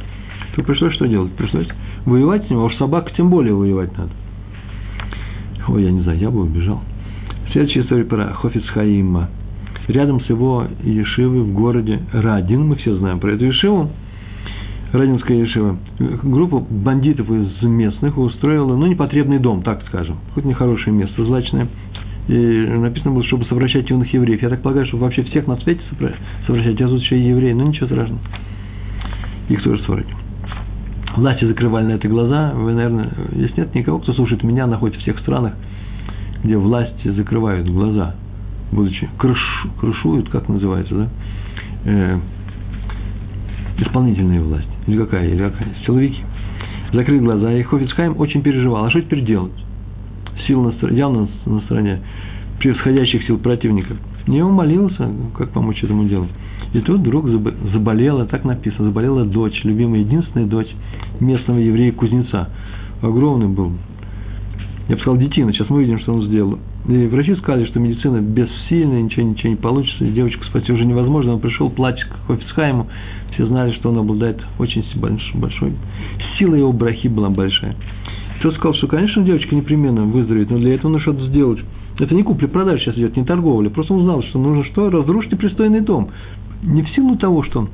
то пришлось что делать? Пришлось воевать с ним, а уж собака тем более воевать надо. Ой, я не знаю, я бы убежал. Следующая история про Хофиц Хаима. Рядом с его Ешивой в городе Радин, мы все знаем про эту Ешиву, Радинская Ешива, группа бандитов из местных устроила, ну, непотребный дом, так скажем, хоть нехорошее место, злачное, и написано было, чтобы совращать юных евреев. Я так полагаю, что вообще всех на свете совращать, а тут еще и евреи, ну, ничего страшного. Их тоже совратим. Власти закрывали на это глаза. Вы, наверное, здесь нет никого, кто слушает меня, находится в всех странах, где власти закрывают глаза, будучи крыш, крышуют, как называется, да, э, исполнительная власть. Или какая, или какая? Силовики. Закрыли глаза, и Хофицхайм очень переживал. А что теперь делать? Сил на, явно на стороне превосходящих сил противника. И он молился, как помочь этому делу. И тут вдруг заболела, так написано, заболела дочь, любимая единственная дочь местного еврея-кузнеца. Огромный был. Я бы сказал, детина. Сейчас мы увидим, что он сделал. И врачи сказали, что медицина бессильная, ничего, ничего не получится, и девочку спасти уже невозможно. Он пришел, плачет к Хофицхайму, все знали, что он обладает очень большой, сила его брахи была большая. Тот сказал, что, конечно, девочка непременно выздоровеет, но для этого нужно что-то сделать. Это не купля-продажа сейчас идет, не торговля. Просто он знал, что нужно что? Разрушить непристойный дом. Не в силу того, что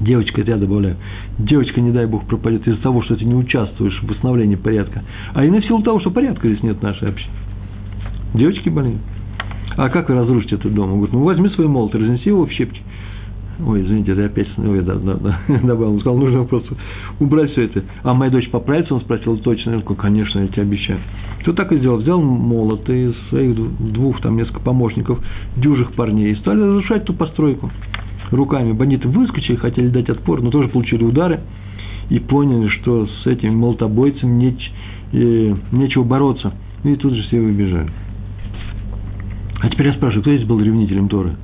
девочка, это я добавляю, девочка, не дай бог, пропадет из-за того, что ты не участвуешь в восстановлении порядка, а именно в силу того, что порядка здесь нет в нашей общине. Девочки болеют. А как вы разрушите этот дом? Он говорит, ну возьми свой молот, разнеси его в щепки. Ой, извините, это я опять ой, да, да, да, [LAUGHS] добавил. Он сказал, нужно просто убрать все это. А моя дочь поправится? Он спросил, точно. Я сказал, конечно, я тебе обещаю. Кто так и сделал? Взял молот и своих двух, там, несколько помощников, дюжих парней, и стали разрушать ту постройку руками. Бандиты выскочили, хотели дать отпор, но тоже получили удары и поняли, что с этим молотобойцем неч, э, нечего бороться. И тут же все выбежали. А теперь я спрашиваю, кто здесь был ревнителем Торы?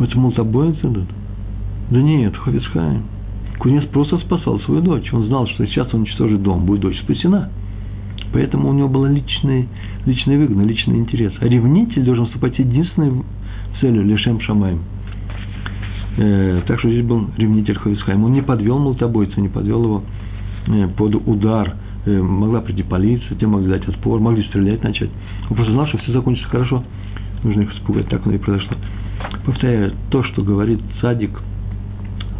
Это молотобоец этот? Да нет, Хофицхайм. Кузнец просто спасал свою дочь. Он знал, что сейчас он уничтожит дом, будет дочь спасена. Поэтому у него была личная, личная выгода, личный интерес. А ревнитель должен вступать единственной целью – лишем шамаем. Э, так что здесь был ревнитель Хофицхайм. Он не подвел молотобойца, не подвел его э, под удар. Э, могла прийти полиция, те могли дать отпор, могли стрелять начать. Он просто знал, что все закончится хорошо. Нужно их испугать. Так оно и произошло. Повторяю, то, что говорит садик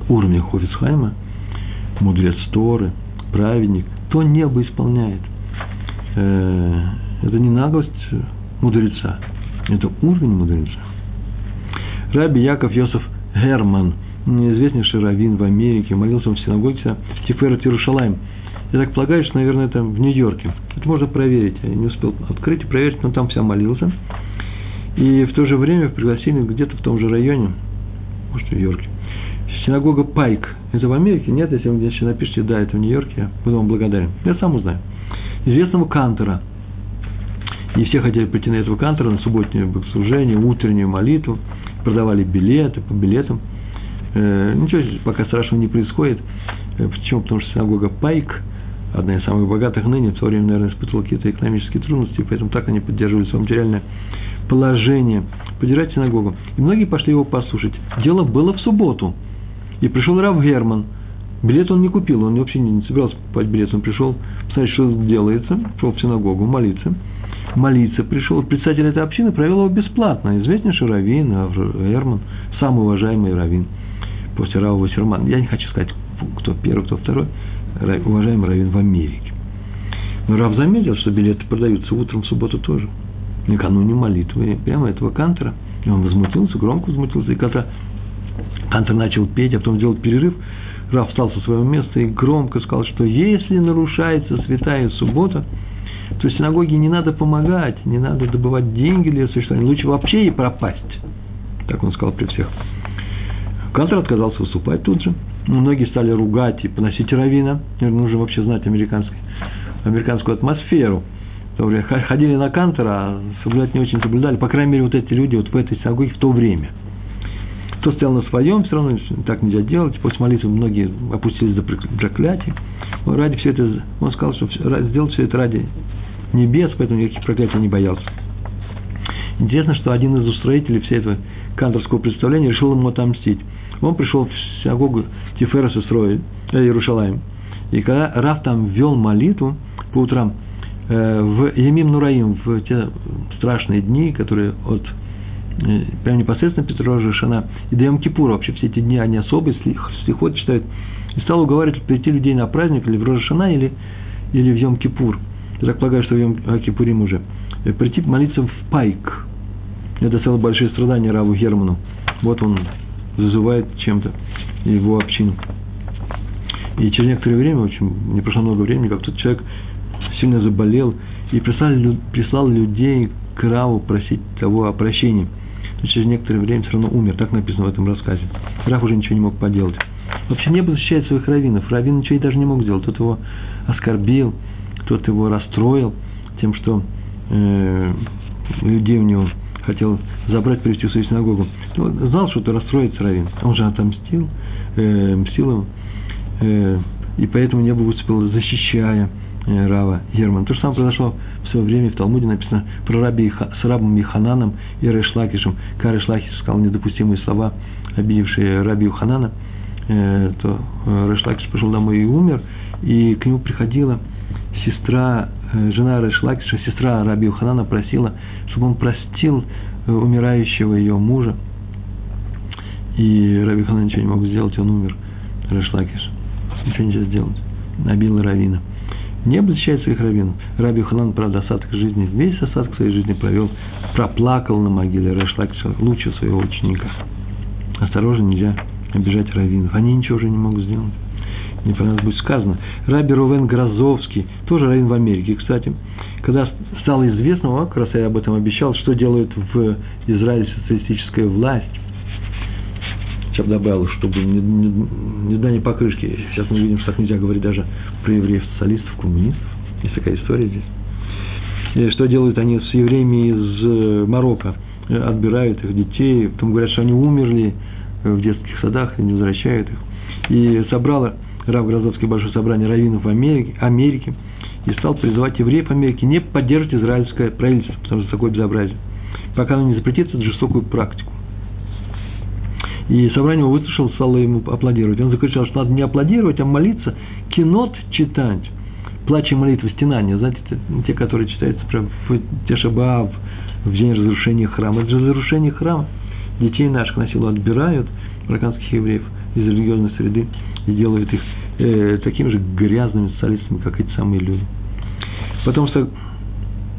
уровня Хофицхайма, мудрец Торы, праведник, то небо исполняет. Э, это не наглость мудреца, это уровень мудреца. Раби Яков Йосиф Герман, известнейший раввин в Америке, молился он в синагоге Тиферет Иерушалаем. Я так полагаю, что, наверное, это в Нью-Йорке. Это можно проверить. Я не успел открыть и проверить, но там вся молился. И в то же время пригласили где-то в том же районе, может, в Нью-Йорке, синагога Пайк. Это в Америке? Нет, если вы мне еще напишите, да, это в Нью-Йорке, я буду вам благодарен. Я сам узнаю. Известного кантора. И все хотели прийти на этого кантора, на субботнее богослужение, утреннюю молитву. Продавали билеты по билетам. Э, ничего пока страшного не происходит. Э, почему? Потому что синагога Пайк, одна из самых богатых ныне, в то время, наверное, испытывала какие-то экономические трудности, поэтому так они поддерживали свое материальное положение. Поддержать синагогу. И многие пошли его послушать. Дело было в субботу. И пришел Рав Герман. Билет он не купил, он вообще не собирался покупать билет. Он пришел посмотреть, что делается, пришел в синагогу молиться. Молиться пришел. Председатель этой общины провел его бесплатно. Известнейший Рав Герман, самый уважаемый раввин после Рава Вассермана. Я не хочу сказать, кто первый, кто второй, уважаемый раввин в Америке. Но Рав заметил, что билеты продаются утром в субботу тоже. Накануне молитвы. Прямо этого кантора. И он возмутился, громко возмутился. И когда Кантор начал петь, а потом сделал перерыв. Раф встал со своего места и громко сказал, что если нарушается святая суббота, то синагоге не надо помогать, не надо добывать деньги для существования, лучше вообще и пропасть. Так он сказал при всех. Кантор отказался выступать тут же. Многие стали ругать и поносить равина. Нужно вообще знать американский, американскую атмосферу. Ходили на Кантора, а соблюдать не очень соблюдали. По крайней мере, вот эти люди вот в этой синагоге в то время – кто стоял на своем, все равно так нельзя делать. После молитвы многие опустились до проклятий. Ради все это, он сказал, что сделал все это ради небес, поэтому никаких проклятий не боялся. Интересно, что один из устроителей всего этого канторского представления решил ему отомстить. Он пришел в синагогу Тиферес Исроиль, э, Иерушалаем, и когда Раф там вел молитву по утрам, э, в Емим Нураим, в те страшные дни, которые от прямо непосредственно Петро Жишана, и до Кипура, вообще все эти дни, они особые, стихот читают, и стал уговаривать прийти людей на праздник, или в Рожешана, или, или в Йом Кипур. Я так полагаю, что в Йом Кипурим уже. Э, прийти молиться в Пайк. Это целое большое страдание Раву Герману. Вот он зазывает чем-то его общину. И через некоторое время, очень, не прошло много времени, как тот человек сильно заболел и прислал, прислал людей к Раву просить того о прощении – но через некоторое время все равно умер. Так написано в этом рассказе. Раф уже ничего не мог поделать. Вообще не был защищать своих раввинов. Раввин ничего даже не мог сделать. Кто-то его оскорбил, кто-то его расстроил тем, что э, людей у него хотел забрать, привести в свою синагогу. Он знал, что это расстроится раввин. Он же отомстил, э, мстил ему. Э, и поэтому не был выступил, защищая э, Рава Германа. То же самое произошло в свое время в Талмуде написано про раби с рабом Ихананом и Решлакишем. Когда Решлакиш сказал недопустимые слова, обидевшие раби Ханана, э, то э, Решлакиш пошел домой и умер, и к нему приходила сестра, жена Решлакиша, сестра раби Ханана просила, чтобы он простил умирающего ее мужа. И Раби Ханан ничего не мог сделать, он умер, Решлакиш. Ничего нельзя сделать. Набил Равина не обличает своих раввинов. Раби Ханан, правда, остаток жизни, весь остаток своей жизни провел, проплакал на могиле Рашлакиша, лучше своего ученика. Осторожно, нельзя обижать раввинов. Они ничего уже не могут сделать. Не про будет сказано. Раби Рувен Грозовский, тоже раввин в Америке, кстати, когда стало известно, как раз я об этом обещал, что делают в Израиле социалистическая власть, сейчас добавил, чтобы не, не да не покрышки. Сейчас мы видим, что так нельзя говорить даже про евреев, социалистов, коммунистов. Есть такая история здесь. И что делают они с евреями из э, Марокко? Отбирают их детей, потом говорят, что они умерли в детских садах и не возвращают их. И собрала Рав Грозовский большое собрание раввинов в Америке, Америке и стал призывать евреев Америки не поддерживать израильское правительство, потому что такое безобразие, пока оно не запретит эту жестокую практику. И собрание его выслушало, стало ему аплодировать. Он закричал, что надо не аплодировать, а молиться, кинот читать. Плач и молитва, стенания, знаете, те, которые читаются прям в Тешаба, в день разрушения храма. Это же разрушение храма. Детей наших на силу отбирают, марокканских евреев, из религиозной среды и делают их э, такими же грязными социалистами, как эти самые люди. Потом, что,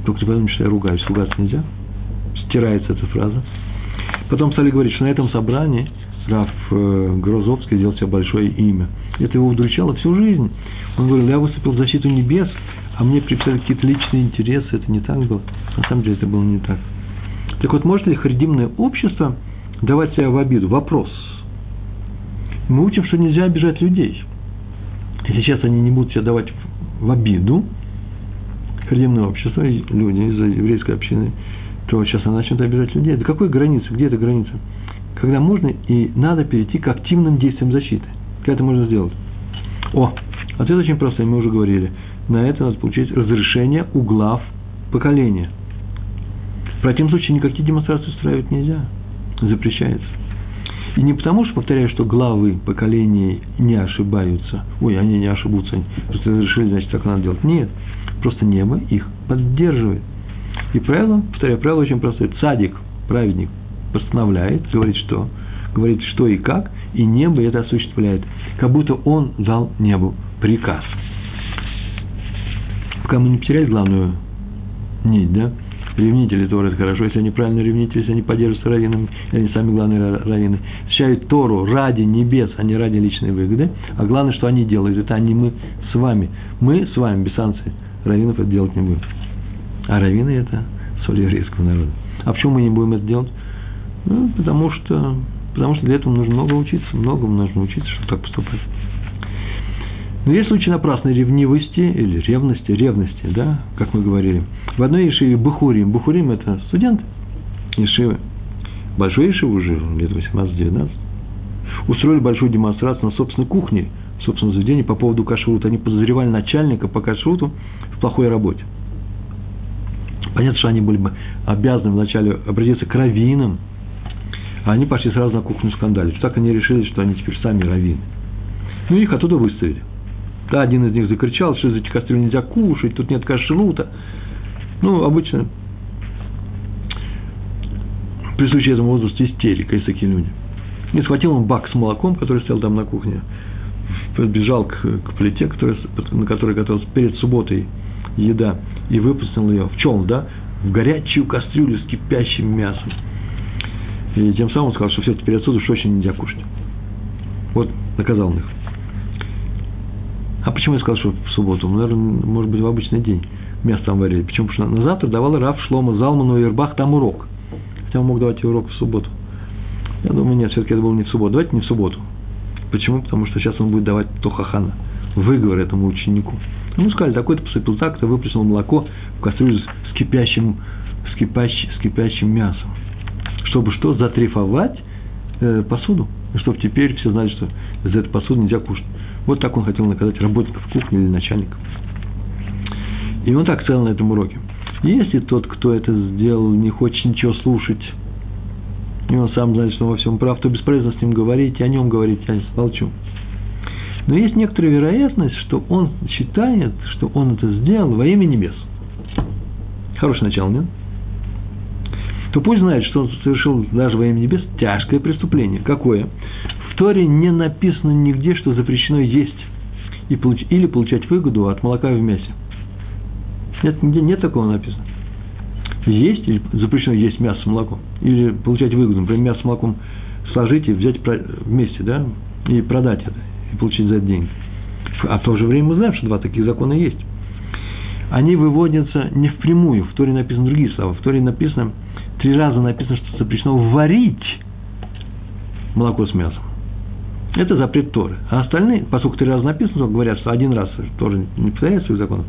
только не подумайте, что я ругаюсь, ругаться нельзя. Стирается эта фраза. Потом стали говорить, что на этом собрании Раф э, Грозовский сделал себе большое имя. Это его удручало всю жизнь. Он говорил, я выступил в защиту небес, а мне приписали какие-то личные интересы. Это не так было. На самом деле это было не так. Так вот, может ли харидимное общество давать себя в обиду? Вопрос. Мы учим, что нельзя обижать людей. И сейчас они не будут себя давать в обиду, харидимное общество, люди из еврейской общины, то сейчас она начнет обижать людей. До какой границы? Где эта граница? Когда можно и надо перейти к активным действиям защиты. Как это можно сделать? О, ответ очень простой, мы уже говорили. На это надо получить разрешение у глав поколения. В противном случае никакие демонстрации устраивать нельзя. Запрещается. И не потому, что, повторяю, что главы поколений не ошибаются. Ой, они не ошибутся. Просто разрешили, значит, так надо делать. Нет. Просто небо их поддерживает. И правило, повторяю, правило очень простое. Цадик, праведник, постановляет, говорит, что, говорит, что и как, и небо это осуществляет. Как будто он дал небу приказ. Пока мы не потеряли главную нить, да, ревнители Торы, это хорошо, если они правильно ревнители, если они поддерживаются раввинами, они сами главные раввины, защищают Тору ради небес, а не ради личной выгоды, а главное, что они делают, это они мы с вами. Мы с вами, без санкций, раввинов это делать не будем. А раввины – это соль еврейского народа. А почему мы не будем это делать? Ну, потому что, потому что для этого нужно много учиться, многому нужно учиться, чтобы так поступать. Но есть случаи напрасной ревнивости или ревности, ревности, да, как мы говорили. В одной Ешиве Бухурим. Бухурим – это студент Ешивы. Большой Ешивы уже, лет 18-19. Устроили большую демонстрацию на собственной кухне, собственном заведении по поводу кашрута. Они подозревали начальника по кашруту в плохой работе. Понятно, что они были бы обязаны вначале обратиться к раввинам, а они пошли сразу на кухню скандалить. Так они решили, что они теперь сами раввины. Ну, их оттуда выставили. Да, один из них закричал, что из этих кастрюль нельзя кушать, тут нет кашрута. Ну, обычно присущая этому возрасту истерика, есть такие люди. И схватил он бак с молоком, который стоял там на кухне, подбежал к, к плите, который, на которой готовилась перед субботой еда, и выпустил ее в чем, да, в горячую кастрюлю с кипящим мясом. И тем самым он сказал, что все, теперь отсюда уж очень нельзя кушать. Вот, наказал он их. А почему я сказал, что в субботу? Ну, наверное, может быть, в обычный день мясо там варили. Почему? Потому что на завтра давал Раф Шлома Залману и Ирбах там урок. Хотя он мог давать урок в субботу. Я думаю, нет, все-таки это было не в субботу. Давайте не в субботу. Почему? Потому что сейчас он будет давать Тохахана, выговор этому ученику. Ему сказали, такой-то поступил так-то, выплеснул молоко в кастрюлю с кипящим, с кипящим, с кипящим мясом. Чтобы что? Затрифовать э, посуду. Чтобы теперь все знали, что из этой посуды нельзя кушать. Вот так он хотел наказать работников кухни или начальников. И он так целый на этом уроке. Если тот, кто это сделал, не хочет ничего слушать, и он сам знает, что он во всем прав, то бесполезно с ним говорить, и о нем говорить, я молчу. Но есть некоторая вероятность, что он считает, что он это сделал во имя небес. Хорошее начало, нет? То пусть знает, что он совершил даже во имя небес тяжкое преступление. Какое? В Торе не написано нигде, что запрещено есть и получ... или получать выгоду от молока в мясе. Нет, нигде нет такого написано. Есть или запрещено есть мясо с молоком. Или получать выгоду. Например, мясо с молоком сложить и взять вместе, да, и продать это, и получить за это деньги. А в то же время мы знаем, что два таких закона есть. Они выводятся не впрямую. В Торе написаны другие слова. В Торе написано, три раза написано, что запрещено варить молоко с мясом. Это запрет Торы. А остальные, поскольку три раза написано, говорят, что один раз тоже не повторяет своих законов.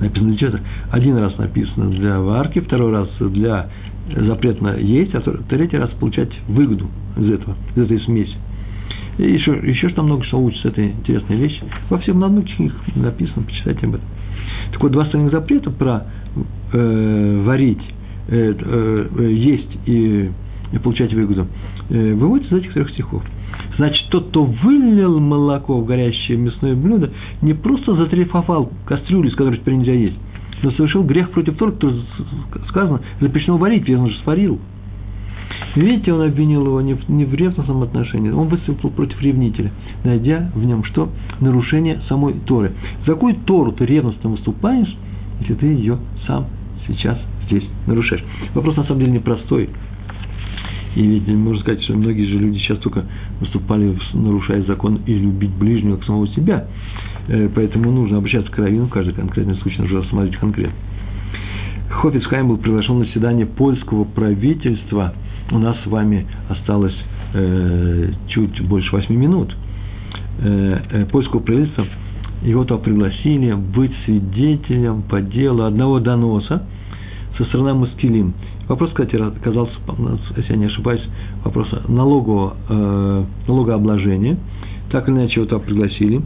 Написано для чего Один раз написано для варки, второй раз для запретно есть, а третий раз получать выгоду из этого, из этой смеси. И еще, еще что много что учится этой интересной вещи. Во всех на одной книге написано, почитайте об этом. Так вот, два остальных запрета про э, варить, э, э, есть и, и получать выгоду э, выводятся из этих трех стихов. Значит, тот, кто вылил молоко в горящее мясное блюдо, не просто затрифовал кастрюлю, из которой теперь нельзя есть, но совершил грех против Тора, кто сказано, запрещено варить, ведь он же сварил. Видите, он обвинил его не в, не в ревностном отношении, он выступил против ревнителя, найдя в нем что? Нарушение самой Торы. За какую Тору ты ревностно выступаешь, если ты ее сам сейчас здесь нарушаешь? Вопрос на самом деле непростой. И ведь можно сказать, что многие же люди сейчас только выступали, нарушая закон, и любить ближнего к самого себя. поэтому нужно обращаться к раввину, в каждый конкретный случай нужно рассмотреть конкретно. Хофицхайм был приглашен на заседание польского правительства. У нас с вами осталось э, чуть больше восьми минут. Э, э, польского правительства его туда пригласили быть свидетелем по делу одного доноса со стороны Маскилим. Вопрос, кстати, оказался, если я не ошибаюсь, вопрос налогового, э, налогообложения. Так или иначе его туда пригласили.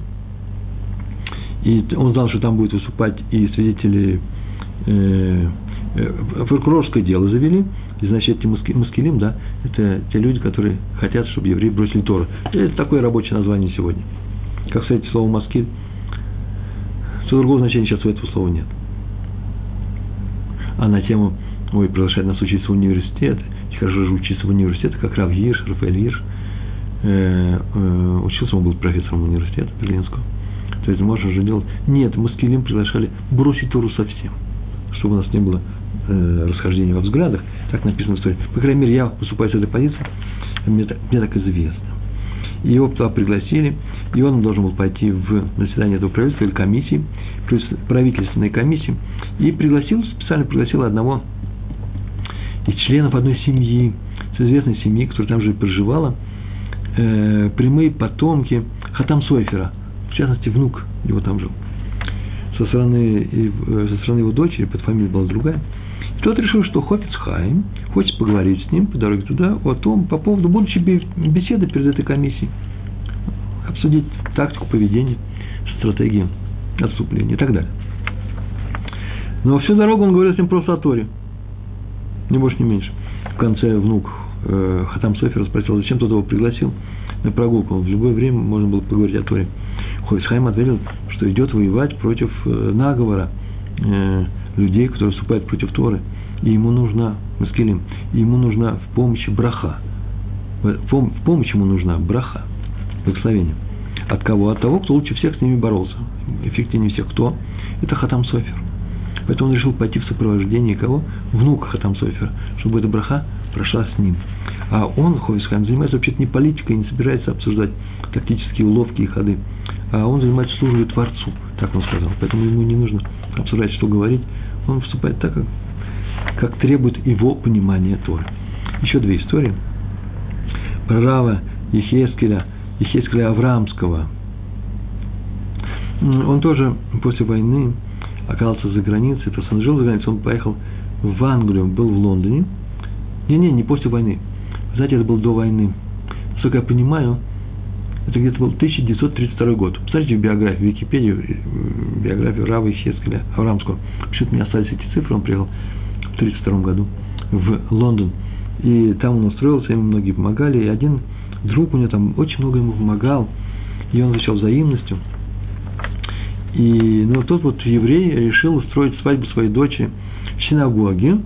И он знал, что там будут выступать и свидетели э, э, прокурорское дело завели, и, значит, эти маскилим, да, это те люди, которые хотят, чтобы евреи бросили Тору. Это такое рабочее название сегодня. Как, кстати, слово маскиль, что другого значения сейчас у этого слова нет. А на тему, ой, приглашать нас учиться в университет, и хорошо же учиться в университете, как Рав Гирш, Рафаэль Гирш, э, э, учился, он был профессором университета Берлинского. То есть можно же делать. Нет, маскилим приглашали бросить Тору совсем, чтобы у нас не было э, расхождения во взглядах. Так написано в истории. По крайней мере, я выступаю с этой позиции, мне так, мне так известно. Его туда пригласили, и он должен был пойти в заседание этого правительства или комиссии, правительственной комиссии, и пригласил, специально пригласил одного из членов одной семьи, с известной семьи, которая там же проживала, э, прямые потомки Хатам Сойфера, в частности, внук его там жил. Со стороны, э, со стороны его дочери, под фамилией была другая. И тот решил, что Хофиц Хайм хочет поговорить с ним по дороге туда о том, по поводу будущей беседы перед этой комиссией. Обсудить тактику поведения, стратегию отступления и так далее. Но всю дорогу он говорил с ним просто о. Не больше, не меньше. В конце внук э, Хатам Софер спросил, зачем тот его пригласил на прогулку. В любое время можно было поговорить о Торе. Хойсхайм ответил, что идет воевать против э, наговора э, людей, которые вступают против Торы. И ему нужна, Маскелим, ему нужна в помощи браха. В помощь ему нужна браха, благословение. От кого? От того, кто лучше всех с ними боролся. Эффективнее всех кто? Это Хатам Софер. Поэтому он решил пойти в сопровождении кого? Внука Хатам Софера, чтобы эта браха прошла с ним. А он, Хойсхайм, занимается вообще-то не политикой, не собирается обсуждать тактические уловки и ходы, а он занимается службой Творцу, так он сказал. Поэтому ему не нужно обсуждать, что говорить. Он вступает так, как, как требует его понимания Торы. Еще две истории. Про Рава Ехескеля, Ехескеля Авраамского. Он тоже после войны оказался за границей, то есть он жил за границей, он поехал в Англию, был в Лондоне. Не-не, не после войны. Знаете, это было до войны. Насколько я понимаю, это где-то был 1932 год. Посмотрите в биографию, в Википедию, э, биографию Рава Хескеля Аврамского. Почему-то меня остались эти цифры, он приехал в 1932 году в Лондон. И там он устроился, ему многие помогали. И один друг у него там очень много ему помогал. И он отвечал взаимностью. И ну, тот вот еврей решил устроить свадьбу своей дочери в синагоге,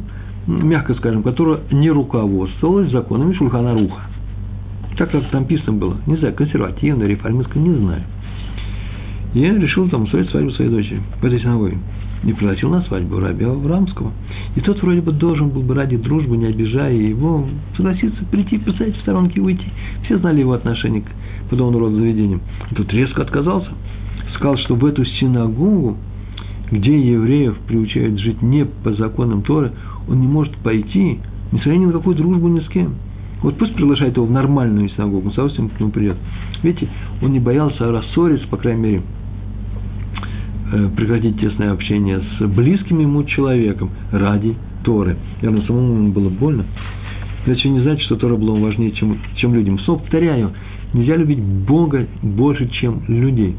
мягко скажем, которая не руководствовалась законами Шульхана Руха. Так как там написано было, не знаю, консервативно, реформистское, не знаю. И я решил там устроить свадьбу своей дочери в этой синагоге. И пригласил на свадьбу раби Аврамского. И тот вроде бы должен был бы ради дружбы, не обижая его, согласиться прийти, писать в сторонке и уйти. Все знали его отношение к подобного рода заведениям. И тут резко отказался. Сказал, что в эту синагогу, где евреев приучают жить не по законам Торы, он не может пойти, несмотря ни на какую дружбу ни с кем. Вот пусть приглашает его в нормальную синагогу, он с удовольствием к нему придет. Видите, он не боялся рассориться, по крайней мере, э, прекратить тесное общение с близким ему человеком ради Торы. Наверное, самому ему было больно. Это еще не значит, что Тора была важнее, чем, чем людям. Снова повторяю, нельзя любить Бога больше, чем людей.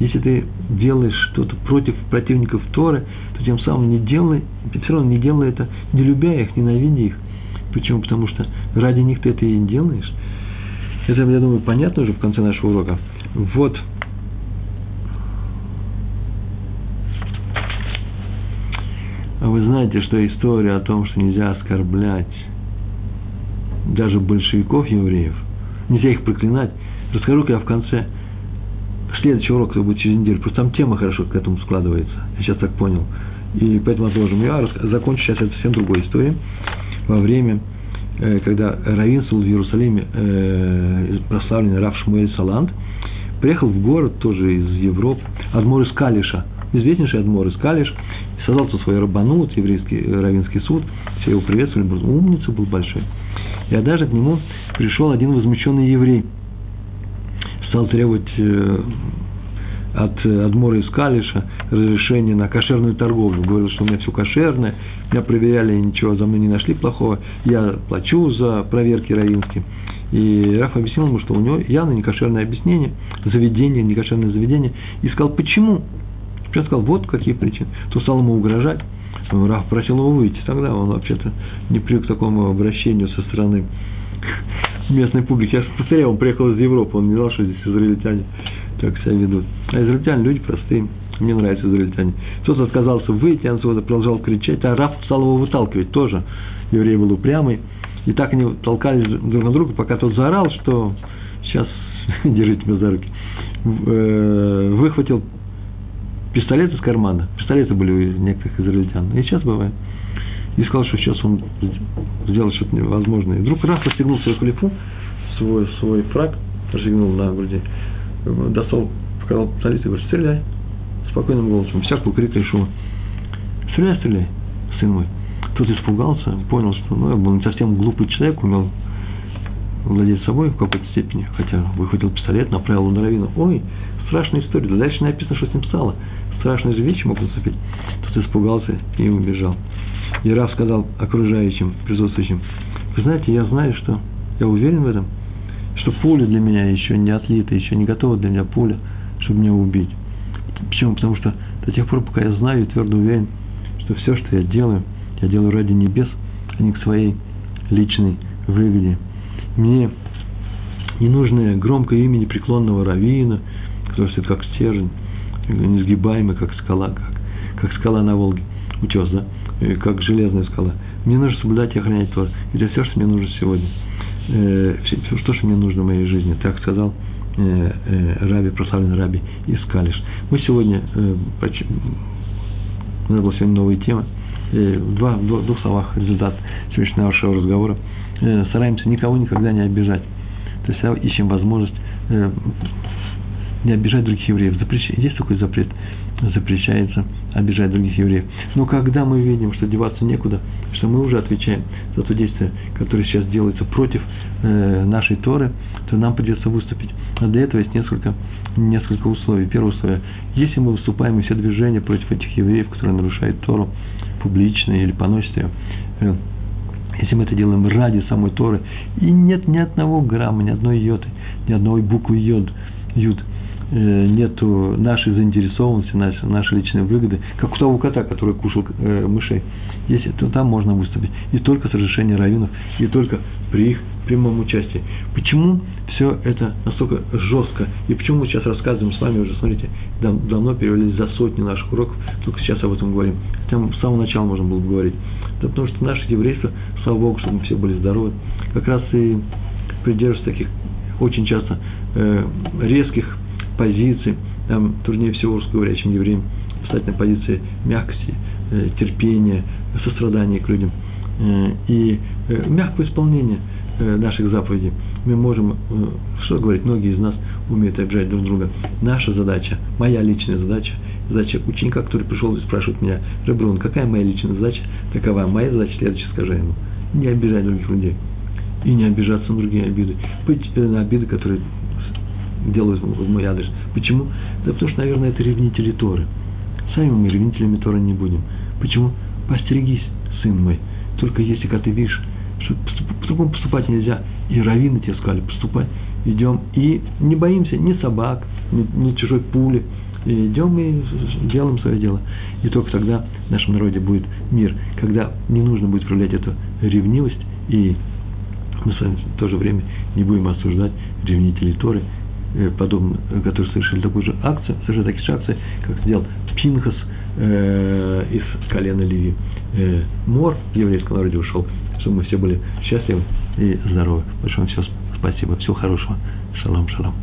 Если ты делаешь что-то против противников Торы, то тем самым не делай, все равно не делай это, не любя их, ненавидя их. Почему? Потому что ради них ты это и делаешь. Это, я думаю, понятно уже в конце нашего урока. Вот. А вы знаете, что история о том, что нельзя оскорблять даже большевиков евреев, нельзя их проклинать, расскажу-ка я в конце – следующий урок, который будет через неделю, просто там тема хорошо к этому складывается. Я сейчас так понял. И поэтому отложим. Я закончу сейчас это совсем другой историей. Во время, э, когда равенствовал в Иерусалиме э, прославленный Раф Шмуэль Салант, приехал в город тоже из Европы, Адмор из Калиша, известнейший Адмор из Калиш, создал тут свой рабанут, еврейский равинский суд, все его приветствовали, был умница был большой. И однажды к нему пришел один возмущенный еврей, стал требовать э, от Адмора из Калиша разрешение на кошерную торговлю. Говорил, что у меня все кошерное, меня проверяли, ничего за мной не нашли плохого, я плачу за проверки равинские. И Раф объяснил ему, что у него явно некошерное объяснение, заведение, некошерное заведение. И сказал, почему? Я сказал, вот какие причины. То стал ему угрожать. Раф просил его выйти. Тогда он вообще-то не привык к такому обращению со стороны местной публики. Я повторяю, он приехал из Европы, он не знал, что здесь израильтяне так себя ведут. А израильтяне люди простые. Мне нравятся израильтяне. Тот отказался выйти отсюда, продолжал кричать, а Раф стал его выталкивать тоже. Еврей был упрямый. И так они толкались друг на друга, пока тот заорал, что сейчас [LAUGHS] держите меня за руки. Э, выхватил пистолет из кармана. Пистолеты были у некоторых израильтян. И сейчас бывает. И сказал, что сейчас он сделает что-то невозможное. И вдруг раз расстегнул свою халифу, свой, свой фраг, расстегнул на груди, достал, показал пистолет и говорит, стреляй. Спокойным голосом, всякого крика и шума. Стреляй, стреляй, сын мой. Тот испугался, понял, что ну, я был не совсем глупый человек, умел владеть собой в какой-то степени, хотя выхватил пистолет, направил на равина. Ой, страшная история, дальше написано, что с ним стало. Страшные же вещи могут наступить. Тот испугался и убежал. И Раф сказал окружающим, присутствующим, вы знаете, я знаю, что, я уверен в этом, что пуля для меня еще не отлита, еще не готова для меня пуля, чтобы меня убить. Почему? Потому что до тех пор, пока я знаю и твердо уверен, что все, что я делаю, я делаю ради небес, а не к своей личной выгоде. Мне не нужно громкое имя непреклонного равина, который стоит как стержень, несгибаемый, как скала, как, как скала на Волге, утес, да, как железная скала. Мне нужно соблюдать и охранять Тор. Это все, что мне нужно сегодня. Э, все, что, что мне нужно в моей жизни. Так сказал э, э, Раби, прославленный Раби Искалиш. Мы сегодня, э, у нас была сегодня новая тема, э, два, в двух словах результат сегодняшнего нашего разговора. Э, стараемся никого никогда не обижать. То есть ищем возможность э, не обижать других евреев. Запрещ... Есть такой запрет, запрещается обижать других евреев. Но когда мы видим, что деваться некуда, что мы уже отвечаем за то действие, которое сейчас делается против э, нашей Торы, то нам придется выступить. А для этого есть несколько, несколько условий. Первое условие. Если мы выступаем и все движения против этих евреев, которые нарушают Тору публично или поносят ее, э, если мы это делаем ради самой Торы, и нет ни одного грамма, ни одной йоты, ни одной буквы йод, юд, нету нашей заинтересованности, нашей, нашей личной выгоды, как у того кота, который кушал э, мышей. Если, то там можно выступить. И только с разрешения раввинов, и только при их прямом участии. Почему все это настолько жестко? И почему мы сейчас рассказываем с вами уже, смотрите, дав, давно перевелись за сотни наших уроков, только сейчас об этом говорим. Хотя с самого начала можно было бы говорить. Да потому что наше еврейство, слава Богу, чтобы мы все были здоровы, как раз и придерживаются таких очень часто э, резких позиции, там труднее всего русскоговорящим евреям встать на позиции мягкости, э, терпения, сострадания к людям э, и э, мягкого исполнения наших заповедей. Мы можем, что говорить, многие из нас умеют обижать друг друга. Наша задача, моя личная задача, задача ученика, который пришел и спрашивает меня, Ребрун, какая моя личная задача? Такова. Моя задача следующая, скажи ему. Не обижать других людей. И не обижаться на другие обиды. Быть на обиды, которые делают в мой адрес. Почему? Да потому что, наверное, это ревнители Торы. Сами мы ревнителями Торы не будем. Почему? Постерегись, сын мой. Только если, когда ты видишь, что по-другому поступать нельзя, и раввины тебе сказали, поступай, идем, и не боимся ни собак, ни, ни чужой пули, и идем и делаем свое дело. И только тогда в нашем народе будет мир, когда не нужно будет проявлять эту ревнивость, и мы с вами в то же время не будем осуждать ревнителей Торы, подобно, которые совершили такую же акцию, совершили такие же акции, как сделал Пинхас э, из колена Ливи. Э, Мор в еврейском народе ушел, чтобы мы все были счастливы и здоровы. Большое вам все спасибо, всего хорошего. Шалом, шалом.